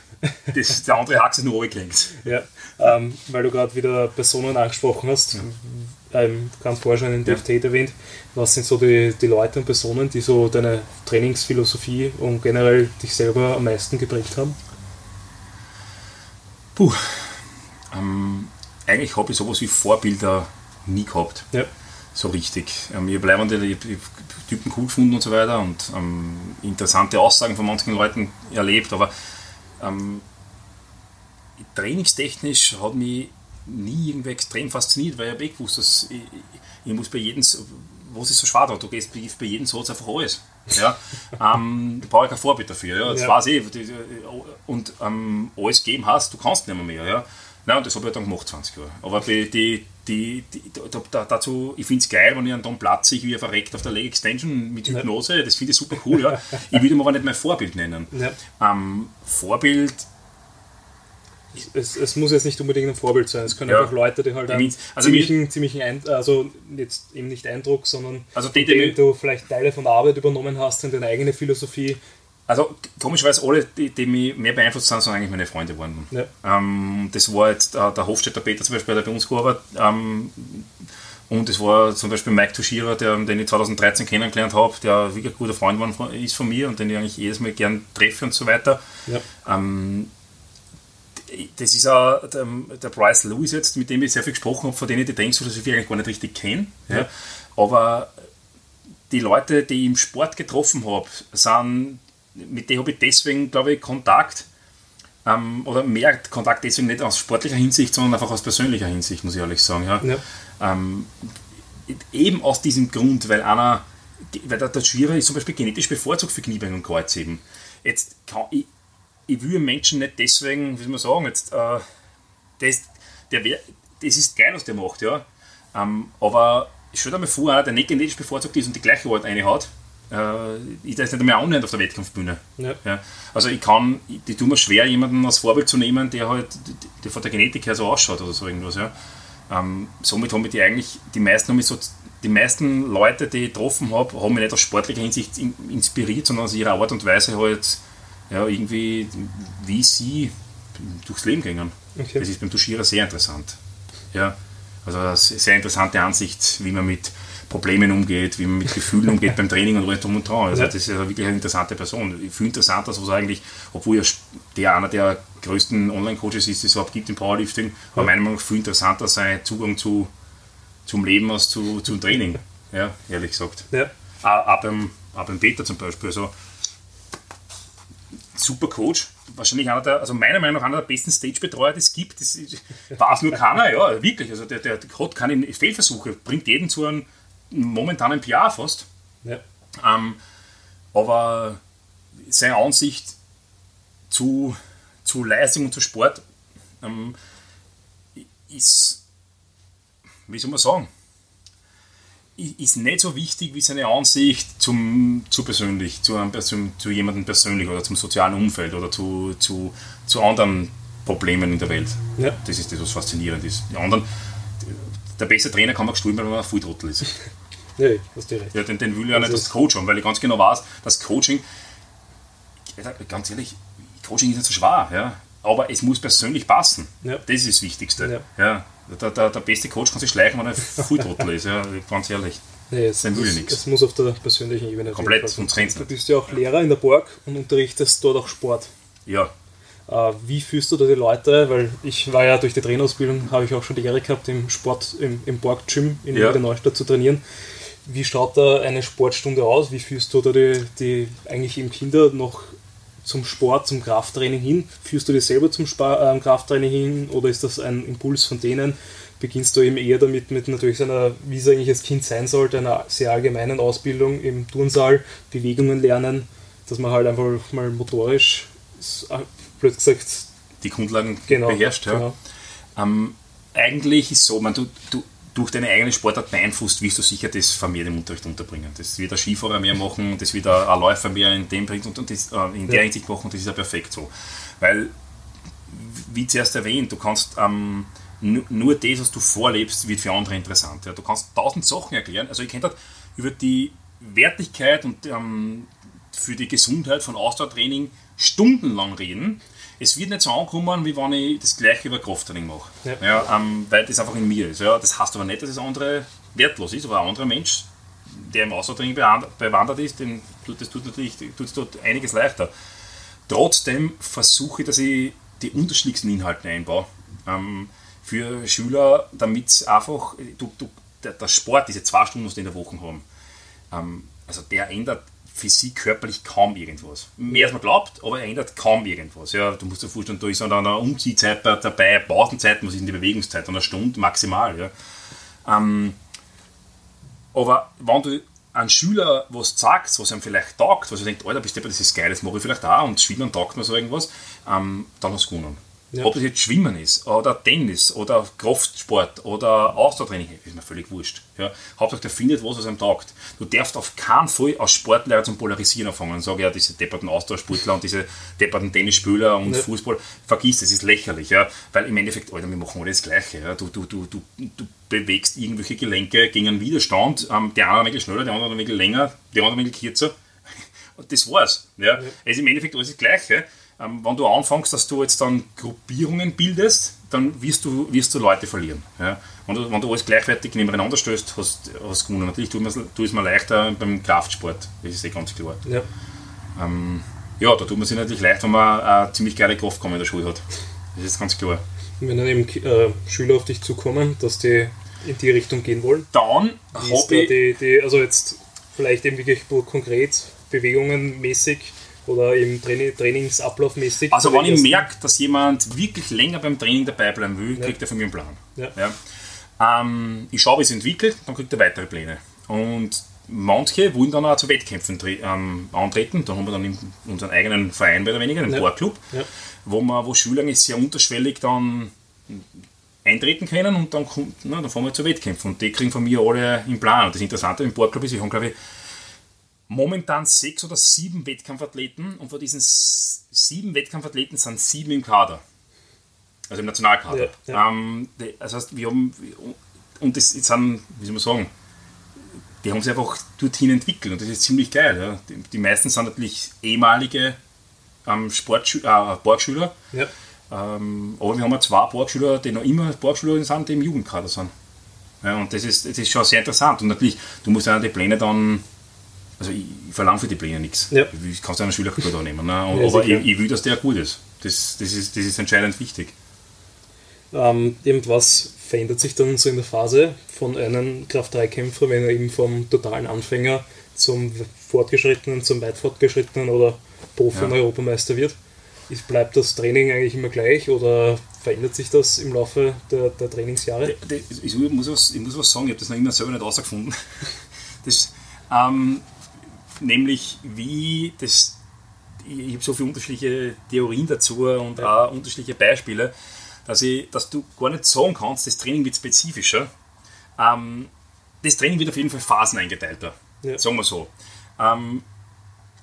Das, der andere hat sich nur angelenkt. Ja, ähm, weil du gerade wieder Personen angesprochen hast, ja. ähm, ganz vorher schon in DFT ja. erwähnt. Was sind so die, die Leute und Personen, die so deine Trainingsphilosophie und generell dich selber am meisten geprägt haben? Puh. Ähm, eigentlich habe ich sowas wie Vorbilder nie gehabt. Ja. So richtig. Ähm, ich habe die Typen cool gefunden und so weiter und ähm, interessante Aussagen von manchen Leuten erlebt, aber ähm, trainingstechnisch hat mich nie irgendwie extrem fasziniert, weil ich habe eh gewusst, dass ich, ich muss bei jedem, was ist so schwer da, du gehst bei jedem Satz einfach alles. Ja, ähm, da brauche ich kein Vorbild dafür. Ja, das ja. weiß ich. Und ähm, alles geben hast, du kannst nicht mehr. mehr ja. Nein, und das habe ich dann gemacht, 20 Jahre. Aber die, die, die, die da, dazu, ich finde es geil, wenn ich dann platze, ich wie verreckt auf der Leg Extension mit Hypnose, ja. das finde ich super cool. Ja. Ich würde ihn aber nicht mein Vorbild nennen. Ja. Ähm, Vorbild es, es, muss jetzt nicht unbedingt ein Vorbild sein. Es können ja. einfach Leute, die halt einen also ziemlichen, ziemlichen Eindruck, also jetzt eben nicht Eindruck, sondern also die, die, du vielleicht Teile von der Arbeit übernommen hast in deine eigene Philosophie also komischerweise alle, die, die mich mehr beeinflusst haben, sind eigentlich meine Freunde geworden. Ja. Ähm, das war jetzt äh, der Hofstädter Peter zum Beispiel, der bei uns gearbeitet ähm, und es war zum Beispiel Mike Toshira, der, den ich 2013 kennengelernt habe, der wirklich ein guter Freund war, ist von mir und den ich eigentlich jedes Mal gern treffe und so weiter. Ja. Ähm, das ist auch der, der, Bryce Lewis jetzt, mit dem ich sehr viel gesprochen habe, von denen ich denke, dass ich eigentlich gar nicht richtig kenne. Ja. Aber die Leute, die ich im Sport getroffen habe, sind mit denen habe ich deswegen, glaube ich, Kontakt. Ähm, oder mehr Kontakt deswegen nicht aus sportlicher Hinsicht, sondern einfach aus persönlicher Hinsicht, muss ich ehrlich sagen. Ja. ja. Ähm, eben aus diesem Grund, weil einer, weil der, der Schwierer ist zum Beispiel genetisch bevorzugt für Kniebein und Kreuzheben. Jetzt kann ich, ich will Menschen nicht deswegen, wie soll man sagen, jetzt, äh, das, der wär, das ist geil, was der macht, ja. Ähm, aber stell dir mal vor, einer, der nicht genetisch bevorzugt ist und die gleiche Art eine hat, ich da ist nicht mehr annähernd auf der Wettkampfbühne. Ja. Ja. Also ich kann, die tun mir schwer, jemanden als Vorbild zu nehmen, der halt der von der Genetik her so ausschaut oder so irgendwas. Ja. Ähm, somit haben die eigentlich, die meisten haben mich so, die meisten Leute, die ich getroffen habe, haben mich nicht aus sportlicher Hinsicht inspiriert, sondern aus ihrer Art und Weise halt ja, irgendwie, wie sie durchs Leben gehen. Okay. Das ist beim Tuschierer sehr interessant. Ja, also eine sehr interessante Ansicht, wie man mit Problemen umgeht, wie man mit Gefühlen umgeht beim Training und alles drum und dran. Also das ist ja wirklich eine interessante Person. Viel interessanter, was eigentlich, obwohl er der einer der größten Online-Coaches ist, die es überhaupt gibt im Powerlifting, aber meiner Meinung nach viel interessanter sein Zugang zu, zum Leben als zu, zum Training. Ja, ehrlich gesagt. Ja. Auch, beim, auch beim Peter zum Beispiel. Also, super Coach, wahrscheinlich einer der, also meiner Meinung nach einer der besten Stage-Betreuer, die es gibt. Das weiß nur keiner, ja, wirklich. Also der, der hat keine Fehlversuche, bringt jeden zu einem momentan ein PR fast. Ja. Ähm, aber seine Ansicht zu, zu Leistung und zu Sport ähm, ist, wie soll man sagen, ist nicht so wichtig wie seine Ansicht zum, zu persönlich, zu, einem, zu, zu jemandem persönlich oder zum sozialen Umfeld oder zu, zu, zu anderen Problemen in der Welt. Ja. Das ist das, was faszinierend ist. Die anderen, der beste Trainer kann man gestohlen, wenn man ein Fulltrottel ist. Nee, hast du recht. Ja, den, den will ich ja nicht als Coach haben, weil ich ganz genau weiß, dass Coaching, ganz ehrlich, Coaching ist nicht so schwer, ja. aber es muss persönlich passen. Ja. Das ist das Wichtigste. Ja. ja. Der, der, der beste Coach kann sich schleichen, wenn er Fulltrottel ist, ja, ganz ehrlich. Nee, es, dann will ich es, nichts. es muss auf der persönlichen Ebene Komplett, sonst sein. rennt's Du bist ja auch Lehrer in der Borg und unterrichtest dort auch Sport. Ja, Äh, wie führst du da die Leute? Weil ich war ja durch die Trainerausbildung, habe ich auch schon die Ehre gehabt, im Sport, im, im Borg Gym in Ja. der Neustadt zu trainieren. Wie schaut da eine Sportstunde aus? Wie führst du da die, die eigentlich eben Kinder noch zum Sport, zum Krafttraining hin? Führst du die selber zum Spa äh, Krafttraining hin oder ist das ein Impuls von denen? Beginnst du eben eher damit mit natürlich seiner, wie es eigentlich als Kind sein sollte, einer sehr allgemeinen Ausbildung im Turnsaal, Bewegungen lernen, dass man halt einfach mal motorisch, äh, blöd gesagt, die Grundlagen genau, beherrscht. Ja. genau. Ähm, eigentlich ist so, man, du, du, durch deine eigene Sportart beeinflusst, wirst du sicher das vermehrt im Unterricht unterbringen. Das wird der Skifahrer mehr machen, das wird ein Läufer mehr in dem bringt und, und das, äh, in der Ja. Hinsicht machen das ist ja perfekt so. Weil, wie zuerst erwähnt, du kannst ähm, nu- nur das, was du vorlebst, wird für andere interessant. Ja. Du kannst tausend Sachen erklären. Also ich kenne das über die Wertigkeit und ähm, für die Gesundheit von Ausdauertraining stundenlang reden. Es wird nicht so ankommen, wie wenn ich das gleiche über Krafttraining mache. Ja. Ja. ähm, weil das einfach in mir ist. Ja. Das heißt aber nicht, dass das andere wertlos ist, aber ein anderer Mensch, der im Ausdauertraining bewand- bewandert ist, tut- das tut natürlich tut es dort einiges leichter. Trotzdem versuche ich, dass ich die unterschiedlichsten Inhalte einbaue. Ähm, für Schüler, damit es einfach, du, du, der, der Sport, diese zwei Stunden, die in der Woche haben, ähm, also der ändert sie körperlich kaum irgendwas. Mehr als man glaubt, aber er ändert kaum irgendwas. Ja, du musst dir vorstellen, da ist dann eine Umziehzeit bei- dabei, Pausenzeit, was ist denn die Bewegungszeit? Eine Stunde maximal. Ja. Ähm, aber wenn du einem Schüler was sagst, was ihm vielleicht taugt, was er denkt, Alter, bist du, das ist geil, das mache ich vielleicht auch und Schwimmen taugt mir so irgendwas, ähm, dann hast du gewonnen. Ja. Ob das jetzt Schwimmen ist, oder Tennis, oder Kraftsport, oder Ausdauertraining, ist mir völlig wurscht. Ja. Hauptsache, der findet was, was ihm taugt. Du darfst auf keinen Fall als Sportlehrer zum Polarisieren anfangen und sagen, ja, diese depperten Austauschsportler und diese depperten Tennisspieler und Ja. Fußball, vergiss, das ist lächerlich, ja. Weil im Endeffekt, Alter, wir machen alle das Gleiche. Ja. Du, du, du, du, du bewegst irgendwelche Gelenke gegen einen Widerstand, ähm, der eine ein schneller, der andere ein länger, der andere ein kürzer. Und das war's. Ja. Es ist im Endeffekt alles das Gleiche. Ähm, wenn du anfängst, dass du jetzt dann Gruppierungen bildest, dann wirst du, wirst du Leute verlieren. Ja. Wenn, du, wenn du alles gleichwertig nebeneinander stößt, hast du gewonnen. Natürlich tut es es mir leichter beim Kraftsport, das ist eh ganz klar. Ja. Ja, da tut man sich natürlich leicht, wenn man eine ziemlich geile Kraftkammer in der Schule hat. Das ist ganz klar. Und wenn dann eben äh, Schüler auf dich zukommen, dass die in die Richtung gehen wollen, Dann habe da ich die, die, also jetzt vielleicht eben wirklich konkret Bewegungen mäßig oder eben Training, Trainingsablaufmäßig. Also wenn ich merke, dass jemand wirklich länger beim Training dabei bleiben will, kriegt er von mir einen Plan. Ja. Ähm, ich schaue, wie es entwickelt, dann kriegt er weitere Pläne. Und manche wollen dann auch zu Wettkämpfen ähm, antreten. Da haben wir dann in unseren eigenen Verein, mehr oder weniger, den Ja. Bohrclub, Ja. wo, man, wo Schüler eigentlich sehr unterschwellig dann eintreten können und dann, kommt, na, dann fahren wir zu Wettkämpfen. Und die kriegen von mir alle einen Plan. Und das Interessante im Bohrclub ist, ich habe, glaube ich, momentan sechs oder sieben Wettkampfathleten und von diesen sieben Wettkampfathleten sind sieben im Kader. Also im Nationalkader. Ja, ja. Ähm, die- das heißt, wir haben, und das sind, wie soll man sagen, die haben sich einfach dorthin entwickelt und das ist ziemlich geil. Ja. Die, die meisten sind natürlich ehemalige ähm, Sportschü äh, Borgschüler, Ja. ähm, aber wir haben auch zwei Borgschüler, die noch immer Borgschüler sind, die im Jugendkader sind. Ja, und das ist, das ist schon sehr interessant. Und natürlich, du musst ja die Pläne dann, also ich, ich verlange für die Pläne nichts. Ja. Ich kann es einen Schüler gut annehmen. Ne? Und, Ja, aber ich, ich will, dass der gut ist. Das, das, ist. das ist entscheidend wichtig. Ähm, irgendwas verändert sich dann so in der Phase von einem Kraft-3-Kämpfer, wenn er eben vom totalen Anfänger zum Fortgeschrittenen, zum weit Fortgeschrittenen oder Profi- Ja. Europameister wird. Ist, bleibt das Training eigentlich immer gleich oder verändert sich das im Laufe der, der Trainingsjahre? Ich muss, was, ich muss was sagen, ich habe das noch immer selber nicht rausgefunden. Das, ähm, nämlich wie das, ich habe so viele unterschiedliche Theorien dazu und auch unterschiedliche Beispiele, dass, ich, dass du gar nicht sagen kannst, das Training wird spezifischer. Ähm, das Training wird auf jeden Fall Phasen eingeteilter, Ja. sagen wir so. Ähm,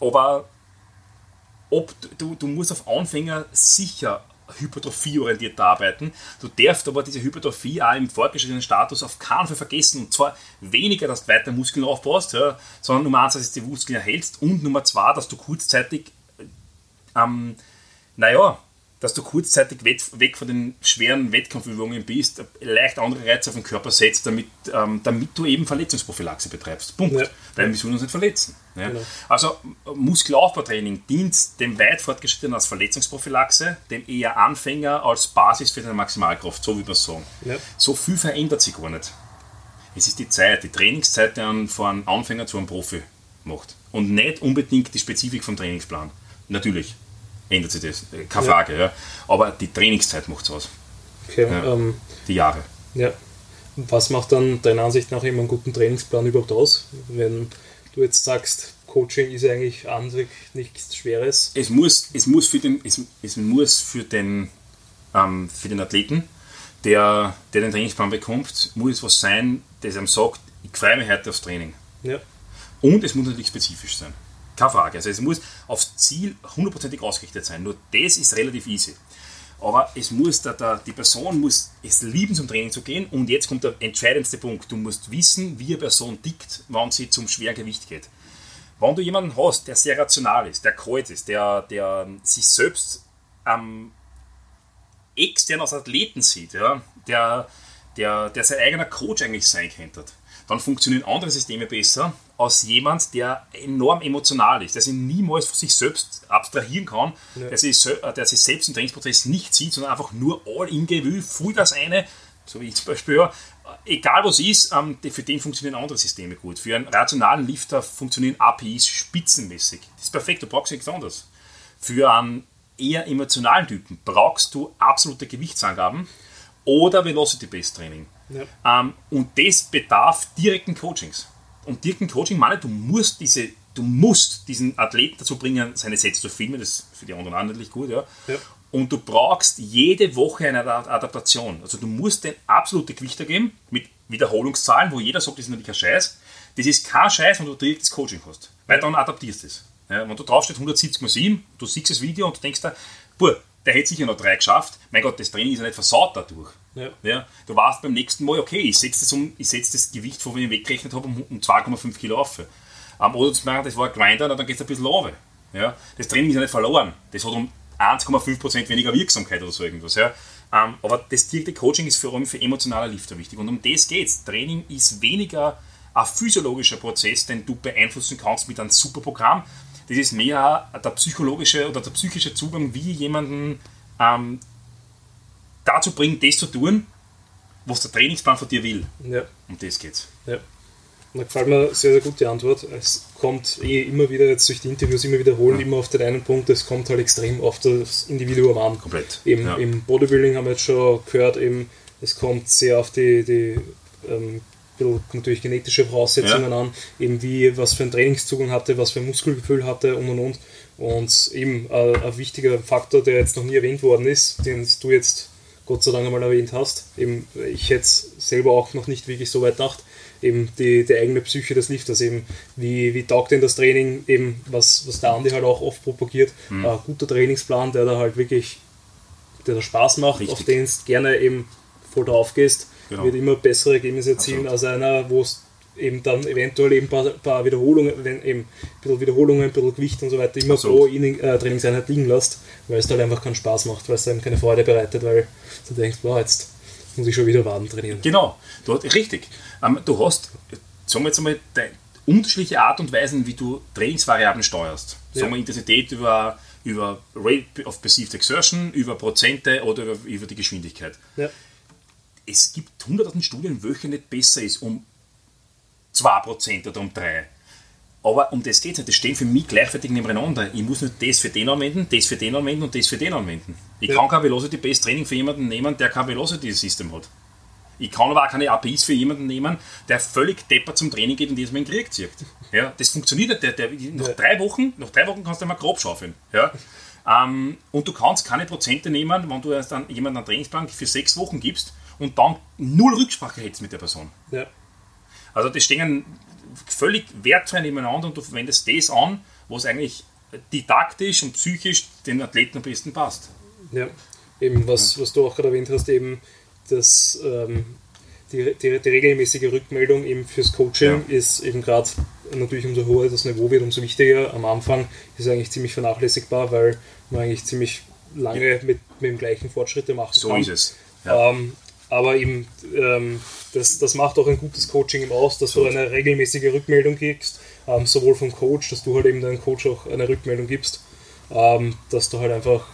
aber ob du, du musst auf Anfänger sicher hypertrophieorientiert arbeiten. Du darfst aber diese Hypertrophie auch im fortgeschrittenen Status auf keinen Fall vergessen. Und zwar weniger, dass du weiter Muskeln aufbaust, ja, sondern Nummer eins, dass du die Muskeln erhältst und Nummer zwei, dass du kurzzeitig, ähm, naja, dass du kurzzeitig weg von den schweren Wettkampfübungen bist, leicht andere Reize auf den Körper setzt, damit, ähm, damit du eben Verletzungsprophylaxe betreibst. Punkt. Ja. Weil wir sollen uns nicht verletzen. Ja? Genau. Also Muskelaufbautraining dient dem weit fortgeschrittenen als Verletzungsprophylaxe, dem eher Anfänger als Basis für deine Maximalkraft, so wie es sagen. Ja. So viel verändert sich gar nicht. Es ist die Zeit, die Trainingszeit, die man von einem Anfänger zu einem Profi macht. Und nicht unbedingt die Spezifik vom Trainingsplan. Natürlich ändert sich das, keine Frage. Ja. Aber die Trainingszeit macht es aus. Okay, ja. ähm, die Jahre. Ja. Was macht dann deiner Ansicht nach immer einen guten Trainingsplan überhaupt aus? Wenn du jetzt sagst, Coaching ist eigentlich an sich nichts Schweres. Es muss, es muss für den, es, es muss für den, ähm, für den Athleten, der, der den Trainingsplan bekommt, muss es was sein, das ihm sagt, ich freue mich heute aufs Training. Ja. Und es muss natürlich spezifisch sein. Keine Frage. Also es muss aufs Ziel hundertprozentig ausgerichtet sein. Nur das ist relativ easy. Aber es muss da, da, die Person muss es lieben, zum Training zu gehen. Und jetzt kommt der entscheidendste Punkt. Du musst wissen, wie eine Person tickt, wann sie zum Schwergewicht geht. Wenn du jemanden hast, der sehr rational ist, der kalt ist, der, der sich selbst ähm, extern als Athleten sieht, ja, der, der, der sein eigener Coach eigentlich sein könnte, dann funktionieren andere Systeme besser als jemand, der enorm emotional ist, der sich niemals von sich selbst abstrahieren kann, ja. der, sich, äh, der sich selbst im Trainingsprozess nicht sieht, sondern einfach nur all in will, Vollgas eine, so wie ich zum Beispiel, ja, egal was ist, ähm, für den funktionieren andere Systeme gut. Für einen rationalen Lifter funktionieren APIs spitzenmäßig. Das ist perfekt, du brauchst nichts anderes. Für einen eher emotionalen Typen brauchst du absolute Gewichtsangaben oder Velocity-Based Training. Ja. Ähm, und das bedarf direkten Coachings. Und direkten Coaching meine, du musst diese, du musst diesen Athleten dazu bringen, seine Sätze zu filmen, das ist für die anderen auch natürlich gut, ja. ja. Und du brauchst jede Woche eine Adaptation. Also du musst den absolute Gewichter geben mit Wiederholungszahlen, wo jeder sagt, das ist natürlich ein Scheiß. Das ist kein Scheiß, wenn du direktes Coaching hast. Weil dann adaptierst du es. Ja, wenn du draufsteht 170 mal 7, du siehst das Video und du denkst da, boah, der hätte sicher noch drei geschafft. Mein Gott, das Training ist ja nicht versaut dadurch. Ja. ja. du warst beim nächsten Mal, okay, ich setze das, um, setz das Gewicht, von dem ich weggerechnet habe, um, um 2,5 Kilo auf. Um, oder zu merken, das war ein Grinder, dann geht es ein bisschen runter. Ja. Das Training ist ja nicht verloren. Das hat um 1,5% weniger Wirksamkeit oder so irgendwas. Ja. Um, aber das direkte Coaching ist vor allem für emotionale Lifter wichtig. Und um das geht es. Training ist weniger ein physiologischer Prozess, den du beeinflussen kannst mit einem super Programm. Das ist mehr der psychologische oder der psychische Zugang, wie jemanden ähm, dazu bringt, das zu tun, was der Trainingsplan von dir will. Ja. Um das geht's. Ja. Und da gefällt mir sehr, sehr gut die Antwort. Es kommt eh immer wieder, jetzt durch die Interviews immer wiederholen, ja. immer auf den einen Punkt, es kommt halt extrem auf das Individuum an. Komplett. Eben, ja. Im Bodybuilding haben wir jetzt schon gehört, eben, es kommt sehr auf die, die ähm, natürlich genetische Voraussetzungen ja. an, eben wie, was für einen Trainingszugang hatte, was für ein Muskelgefühl hatte und und und. Und eben äh, ein wichtiger Faktor, der jetzt noch nie erwähnt worden ist, den du jetzt Gott sei Dank einmal erwähnt hast. Eben, ich hätte es selber auch noch nicht wirklich so weit gedacht. Eben die, die eigene Psyche des Lifters, eben wie, wie taugt denn das Training, eben was, was der Andi halt auch oft propagiert, mhm. ein guter Trainingsplan, der da halt wirklich, der da Spaß macht, Richtig. auf den du gerne eben voll drauf gehst, genau. wird immer bessere Ergebnisse erzielen Absolut. als einer, wo es eben dann eventuell eben ein paar, paar, Wiederholungen, wenn eben ein bisschen Wiederholungen, ein bisschen Gewicht und so weiter immer Absolut. pro Inning, äh, Trainingseinheit liegen lässt, weil es halt einfach keinen Spaß macht, weil es einem keine Freude bereitet, weil du denkst, wow, jetzt muss ich schon wieder Waden trainieren. Genau, du, richtig. Ähm, du hast, sagen wir jetzt einmal, unterschiedliche Art und Weisen, wie du Trainingsvariablen steuerst. Ja. Sagen wir Intensität über, über Rate of Perceived Exertion, über Prozente oder über, über die Geschwindigkeit. Ja. Es gibt hunderttausend Studien, welche nicht besser ist, um 2% oder um 3%. Aber um das geht es nicht. Das stehen für mich gleichwertig nebeneinander. Ich muss nur das für den anwenden, das für den anwenden und das für den anwenden. Ich ja. kann kein Velocity Based Training für jemanden nehmen, der kein Velocity System hat. Ich kann aber auch keine APIs für jemanden nehmen, der völlig deppert zum Training geht und das in den Krieg zieht. Ja, das funktioniert nicht. Der, der, nach, ja. drei Wochen, nach drei Wochen kannst du mal grob schaufeln. Ja? Ähm, und du kannst keine Prozente nehmen, wenn du dann jemanden einen Trainingsplan für sechs Wochen gibst und dann null Rücksprache hättest mit der Person. Ja. Also das stehen völlig wertfrei nebeneinander und du verwendest das an, was eigentlich didaktisch und psychisch den Athleten am besten passt. Ja, eben was, was du auch gerade erwähnt hast, eben dass ähm, die, die, die, regelmäßige Rückmeldung eben fürs Coaching ja. ist eben gerade natürlich umso höher das Niveau wird, umso wichtiger. Am Anfang ist es eigentlich ziemlich vernachlässigbar, weil man eigentlich ziemlich lange mit, mit dem gleichen Fortschritte machen so kann. So ist es. Ja. Ähm, aber eben, ähm, das, das macht auch ein gutes Coaching im Aus, dass du eine regelmäßige Rückmeldung kriegst, ähm, sowohl vom Coach, dass du halt eben deinem Coach auch eine Rückmeldung gibst, ähm, dass du halt einfach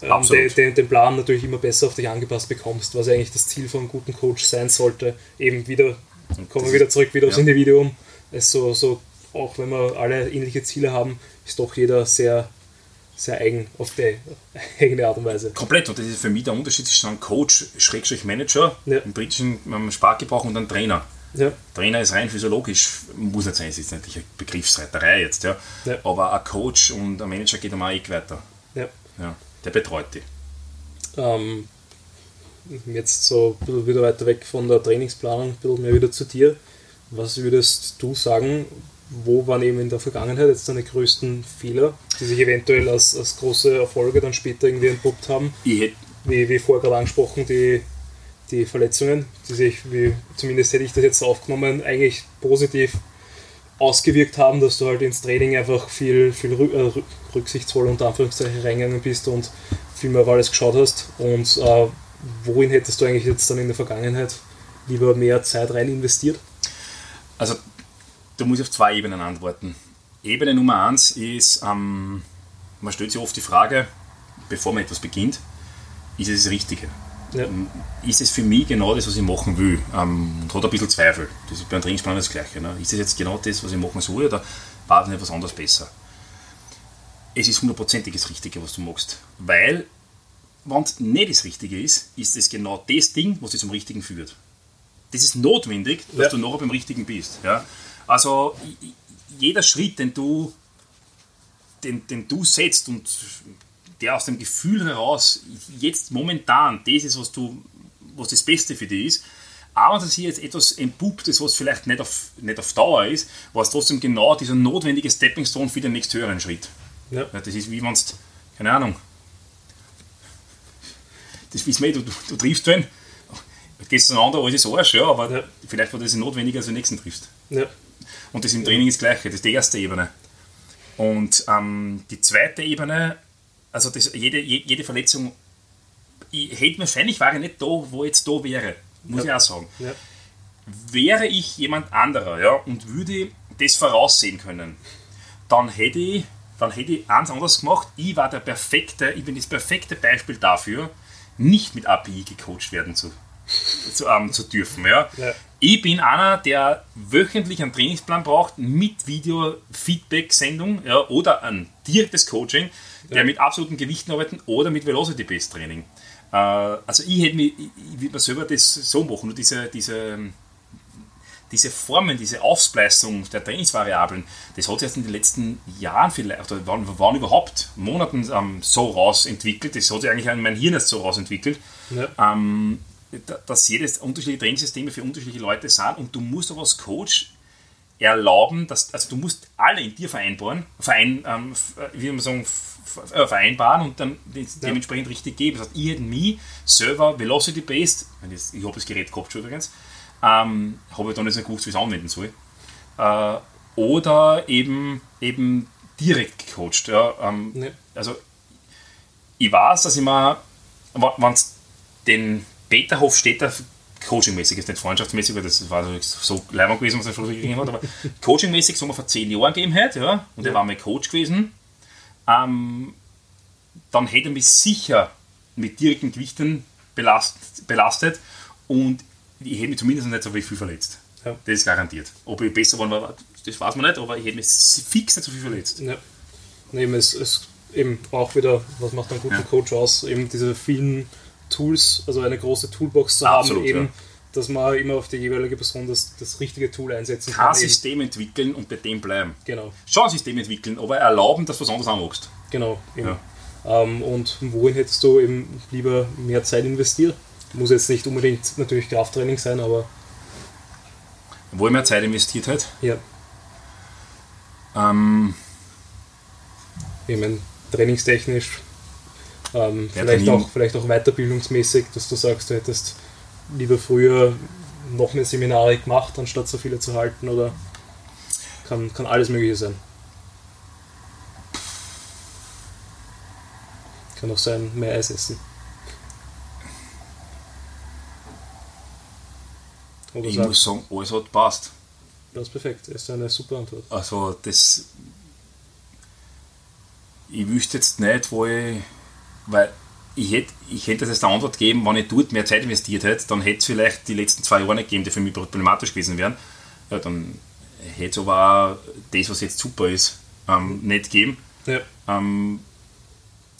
ähm, den, den, den, Plan natürlich immer besser auf dich angepasst bekommst, was eigentlich das Ziel von einem guten Coach sein sollte. Eben wieder, kommen wir wieder zurück wieder ja. aufs Individuum. Es so, so, auch wenn wir alle ähnliche Ziele haben, ist doch jeder sehr sehr eigen auf die eigene Art und Weise. Komplett. Und das ist für mich der Unterschied zwischen einem Coach, Schrägstrich Manager, ja. im britischen Sprachgebrauch und einem Trainer. Ja. Trainer ist rein physiologisch, muss nicht sein, es ist natürlich eine Begriffsreiterei jetzt, ja. ja. Aber ein Coach und ein Manager geht einmal Eck weiter. Ja. ja. Der betreut die. Ähm, jetzt so ein bisschen wieder weiter weg von der Trainingsplanung, ein bisschen mehr wieder zu dir. Was würdest du sagen, wo waren eben in der Vergangenheit jetzt deine größten Fehler, die sich eventuell als, als große Erfolge dann später irgendwie entpuppt haben? wie, wie vorher gerade angesprochen, die, die Verletzungen, die sich, wie, zumindest hätte ich das jetzt aufgenommen, eigentlich positiv ausgewirkt haben, dass du halt ins Training einfach viel, viel äh, rücksichtsvoll unter Anführungszeichen reingegangen bist und viel mehr auf alles geschaut hast. Und äh, wohin hättest du eigentlich jetzt dann in der Vergangenheit lieber mehr Zeit rein investiert? Also da muss ich auf zwei Ebenen antworten. Ebene Nummer eins ist, ähm, man stellt sich oft die Frage, bevor man etwas beginnt, ist es das Richtige? Ja. Ähm, ist es für mich genau das, was ich machen will? Ähm, und hat ein bisschen Zweifel. Das ist beim Trainingsplan das Gleiche. Ne? Ist es jetzt genau das, was ich machen soll, oder war das etwas anderes besser? Es ist hundertprozentig das Richtige, was du machst. Weil, wenn es nicht das Richtige ist, ist es genau das Ding, was dich zum Richtigen führt. Das ist notwendig, dass ja. du nachher beim Richtigen bist. Ja? Also jeder Schritt, den du, den, den du setzt und der aus dem Gefühl heraus jetzt momentan das ist, was du, was das Beste für dich ist, aber dass hier jetzt etwas entpuppt ist, was vielleicht nicht auf, nicht auf Dauer ist, war es trotzdem genau dieser notwendige Stepping Stone für den nächsten höheren Schritt. Ja. ja das ist wie wenn es, keine Ahnung, das wissen wir, du, du, du triffst wen, gehst auseinander, alles ist Arsch, ja, aber ja. vielleicht war das notwendiger, als du den nächsten triffst. Ja. Und das im Training ist das Gleiche, das ist die erste Ebene. Und ähm, die zweite Ebene, also das, jede, jede Verletzung, ich hätte wahrscheinlich war ich nicht da, wo ich jetzt da wäre, muss ja. ich auch sagen. Ja. Wäre ich jemand anderer ja, und würde das voraussehen können, dann hätte ich, dann hätte ich eins anderes gemacht. Ich war der perfekte, ich bin das perfekte Beispiel dafür, nicht mit API gecoacht werden zu, zu, ähm, zu dürfen. Ja. ja. Ich bin einer, der wöchentlich einen Trainingsplan braucht mit Video-Feedback-Sendung ja, oder ein direktes Coaching, der ja. mit absoluten Gewichten arbeitet oder mit Velocity-Based-Training. Äh, also ich hätte mich, ich würde mir selber das so machen, nur diese, diese, diese Formen, diese Aufspleisung der Trainingsvariablen, das hat sich erst in den letzten Jahren vielleicht, oder wann, wann überhaupt, Monaten ähm, so rausentwickelt, das hat sich eigentlich in mein Hirn erst so rausentwickelt. Ja. Ähm, dass jedes unterschiedliche Trainingssysteme für unterschiedliche Leute sind und du musst aber als Coach erlauben, dass, also du musst alle in dir vereinbaren, verein, ähm, wie man sagen, äh, vereinbaren und dann dementsprechend ja. richtig geben. Das heißt, ich hätte mich selber Velocity-based, ich habe das Gerät gehabt schon übrigens, ähm, habe ich dann nicht gewusst, wie ich es anwenden soll. Äh, oder eben, eben direkt gecoacht. Ja, ähm, nee. Also ich weiß, dass ich mir, wenn es den Peter Hofstetter coachingmäßig, ist nicht freundschaftsmäßig, weil das war so leibend gewesen, was er früher gegeben hat, aber coachingmäßig, sagen wir vor zehn Jahren gegeben hat, ja, und er war mein Coach gewesen, ähm, dann hätte er mich sicher mit direkten Gewichten belastet, belastet und ich hätte mich zumindest nicht so viel verletzt. Ja. Das ist garantiert. Ob ich besser war, das weiß man nicht, aber ich hätte mich fix nicht so viel verletzt. Ja. Nee, es, ist eben auch wieder, was macht ein guter ja. Coach aus, eben diese vielen Tools, also eine große Toolbox zu Absolut, haben, eben, ja. dass man immer auf die jeweilige Person das, das richtige Tool einsetzen kann. Kein System entwickeln und bei dem bleiben. Genau. Schon ein System entwickeln, aber erlauben, dass du was anderes anmachst. Genau. Ja. Ähm, und wohin hättest du eben lieber mehr Zeit investiert? Muss jetzt nicht unbedingt natürlich Krafttraining sein, aber. Wo ich mehr Zeit investiert hat? Ja. Ähm, ich meine, trainingstechnisch ähm, vielleicht, auch, vielleicht auch weiterbildungsmäßig, dass du sagst, du hättest lieber früher noch mehr Seminare gemacht, anstatt so viele zu halten oder kann, kann alles Mögliche sein. Kann auch sein, mehr Eis essen. Oder ich muss sagen, alles hat passt. Das ist perfekt, das ist eine super Antwort. Also das ich wüsste jetzt nicht, wo ich, weil ich hätte, ich hätte das als eine Antwort gegeben, wenn ich dort mehr Zeit investiert hätte, dann hätte es vielleicht die letzten zwei Jahre nicht gegeben, die für mich problematisch gewesen wären. Ja, dann hätte es aber auch das, was jetzt super ist, ähm, nicht gegeben. Ja. Ähm,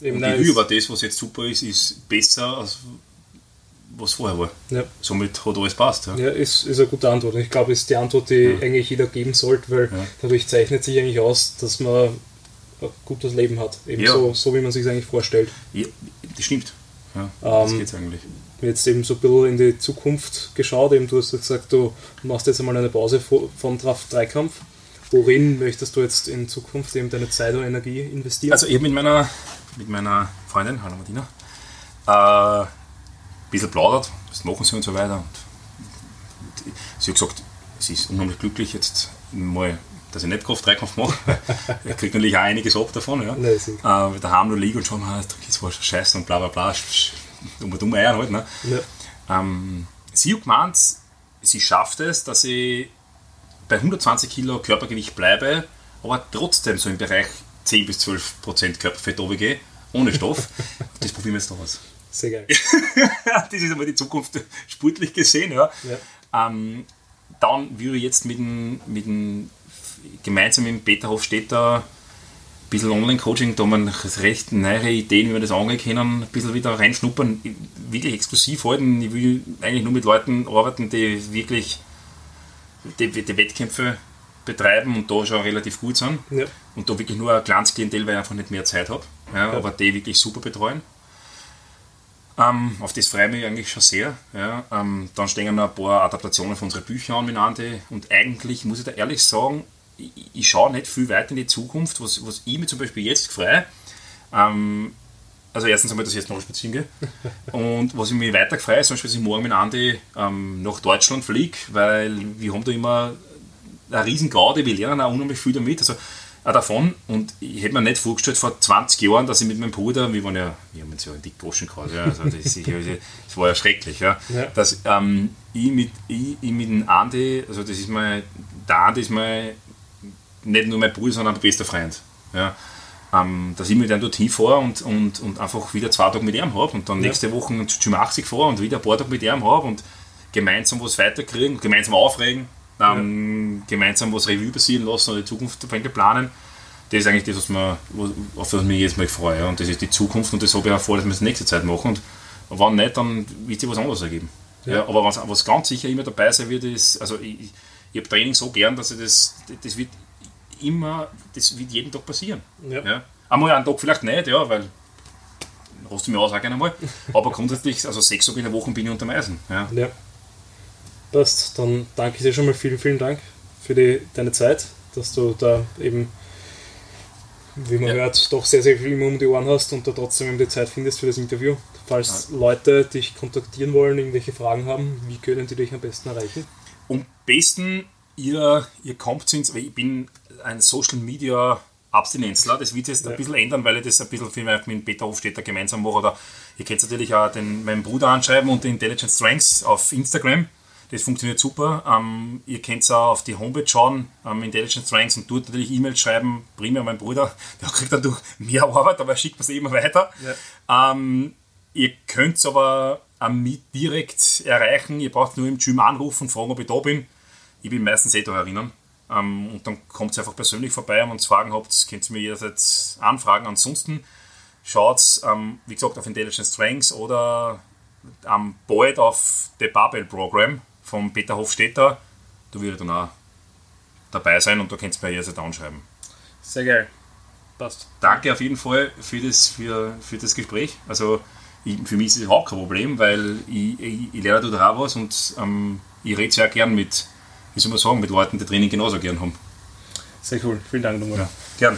Eben und ich aber das, was jetzt super ist, ist besser als was vorher war. Ja. Somit hat alles passt. Ja, ja ist, ist eine gute Antwort. Ich glaube, ist die Antwort, die ja. eigentlich jeder geben sollte, weil dadurch zeichnet sich eigentlich aus, dass man gutes Leben hat. Eben ja. so, so, wie man sich eigentlich vorstellt. Ja, das stimmt. Ja, das ähm, geht's eigentlich. Jetzt eben so ein bisschen in die Zukunft geschaut. Eben, du hast gesagt, du machst jetzt einmal eine Pause von Draft-Dreikampf. Worin möchtest du jetzt in Zukunft eben deine Zeit und Energie investieren? Also eben mit meiner, mit meiner Freundin, hallo Martina, äh, ein bisschen plaudert, was machen sie und so weiter. Und sie hat gesagt, sie ist unheimlich glücklich jetzt mal dass ich nicht Kraft-Dreikampf mache. ich kriege natürlich auch einiges ab davon. Ja. Nein, äh, daheim nur liegen und schauen, ah, das war schon scheiße und bla bla bla. Dumme, dumme Eier halt. Ne? Ja. Ähm, sie hat gemeint, sie schafft es, dass ich bei 120 Kilo Körpergewicht bleibe, aber trotzdem so im Bereich 10 bis 12 Prozent Körperfett gehe, ohne Stoff. das probieren wir jetzt noch aus. Sehr geil. das ist einmal die Zukunft sportlich gesehen. Ja. ja. Ähm, dann würde ich jetzt mit dem, mit dem gemeinsam mit Peter Hofstetter ein bisschen Online-Coaching, da man recht neue Ideen, wie wir das angehen können, ein bisschen wieder reinschnuppern, wirklich exklusiv halten. Ich will eigentlich nur mit Leuten arbeiten, die wirklich die, die Wettkämpfe betreiben und da schon relativ gut sind. Ja. Und da wirklich nur ein kleines Klientel, weil ich einfach nicht mehr Zeit habe. Ja, ja. Aber die wirklich super betreuen. Ähm, auf das freue ich mich eigentlich schon sehr. Ja. Ähm, dann stehen noch ein paar Adaptationen von unseren Büchern an mit Andi. Und eigentlich muss ich da ehrlich sagen, ich, ich schaue nicht viel weiter in die Zukunft, was, was ich mir zum Beispiel jetzt freue. Ähm, also erstens einmal, dass ich jetzt noch spazieren gehe. Und was ich mich weiter freue, ist zum Beispiel, dass ich morgen mit Andi ähm, nach Deutschland fliege, weil wir haben da immer eine riesen Garde, wir lernen auch unheimlich viel damit. Also auch davon. Und ich hätte mir nicht vorgestellt vor 20 Jahren, dass ich mit meinem Bruder, wir waren ja, wir haben uns ja in die Goschen gehauen, ja, also das, ich, das, war ja schrecklich, ja, ja. dass ähm, ich, mit, ich, ich mit dem Andi, also das ist mein, der Andi ist mein nicht nur mein Bruder, sondern mein bester Freund. Ja. Ähm, dass ich mit ihm dort hinfahre und, und, und einfach wieder zwei Tage mit ihm habe und dann ja. nächste Woche zu Gym 80 fahre und wieder ein paar Tage mit ihm habe und gemeinsam was weiterkriegen, gemeinsam aufregen, ähm, ja. gemeinsam was Revue passieren lassen und die Zukunft planen. Das ist eigentlich das, was man, auf das ich mich jetzt mal freue. Ja. Und das ist die Zukunft und das habe ich auch vor, dass wir das nächste Zeit machen. Und wenn nicht, dann wird sich was anderes ergeben. Ja. ja aber was, was ganz sicher immer dabei sein wird, ist, also ich, ich habe Training so gern, dass ich das, das wird immer, das wird jeden Tag passieren. Ja. ja. Einmal einen Tag vielleicht nicht, ja, weil hast du mir auch sagen einmal. Aber grundsätzlich, also sechs Tage in der Woche bin ich unter Eisen. Ja. ja. Passt, dann danke ich dir schon mal vielen, vielen Dank für die, deine Zeit, dass du da eben, wie man ja. hört, doch sehr, sehr viel um die Ohren hast und da trotzdem eben die Zeit findest für das Interview. Falls ja. Leute dich kontaktieren wollen, irgendwelche Fragen haben, wie können die dich am besten erreichen? Am besten, ihr, ihr kommt ins, ich bin ein Social Media Abstinenzler. Das wird jetzt ja. ein bisschen ändern, weil ich das ein bisschen viel mehr mit Peter Hofstetter gemeinsam mache. Oder ihr könnt natürlich auch den, meinen Bruder anschreiben und Intelligent Strengths auf Instagram. Das funktioniert super. Ähm, ihr könnt auch auf die Homepage schauen, ähm, Intelligent Strengths, und dort natürlich E-Mails schreiben. Primär mein Bruder, der kriegt dadurch mehr Arbeit, aber er schickt es immer weiter. Ja. Ähm, ihr könnt es aber mit direkt erreichen. Ihr braucht nur im Gym anrufen und fragen, ob ich da bin. Ich bin meistens eh da erinnern. Ähm, und dann kommt ihr einfach persönlich vorbei und wenn ihr Fragen habt, könnt ihr mir jederzeit anfragen. Ansonsten schaut, ähm, wie gesagt, auf Intelligent Strengths oder ähm, bald auf The Barbell Program von Peter Hofstetter. Da würde ich dann auch dabei sein und da könnt ihr mir jederzeit anschreiben. Sehr geil. Passt. Danke auf jeden Fall für das, für, für das Gespräch. Also ich, für mich ist es überhaupt kein Problem, weil ich, ich, ich lerne da auch was und ähm, ich rede sehr gern mit wie soll man sagen, mit Leuten, die Training genauso gern haben. Sehr cool. Vielen Dank nochmal. Ja, gern.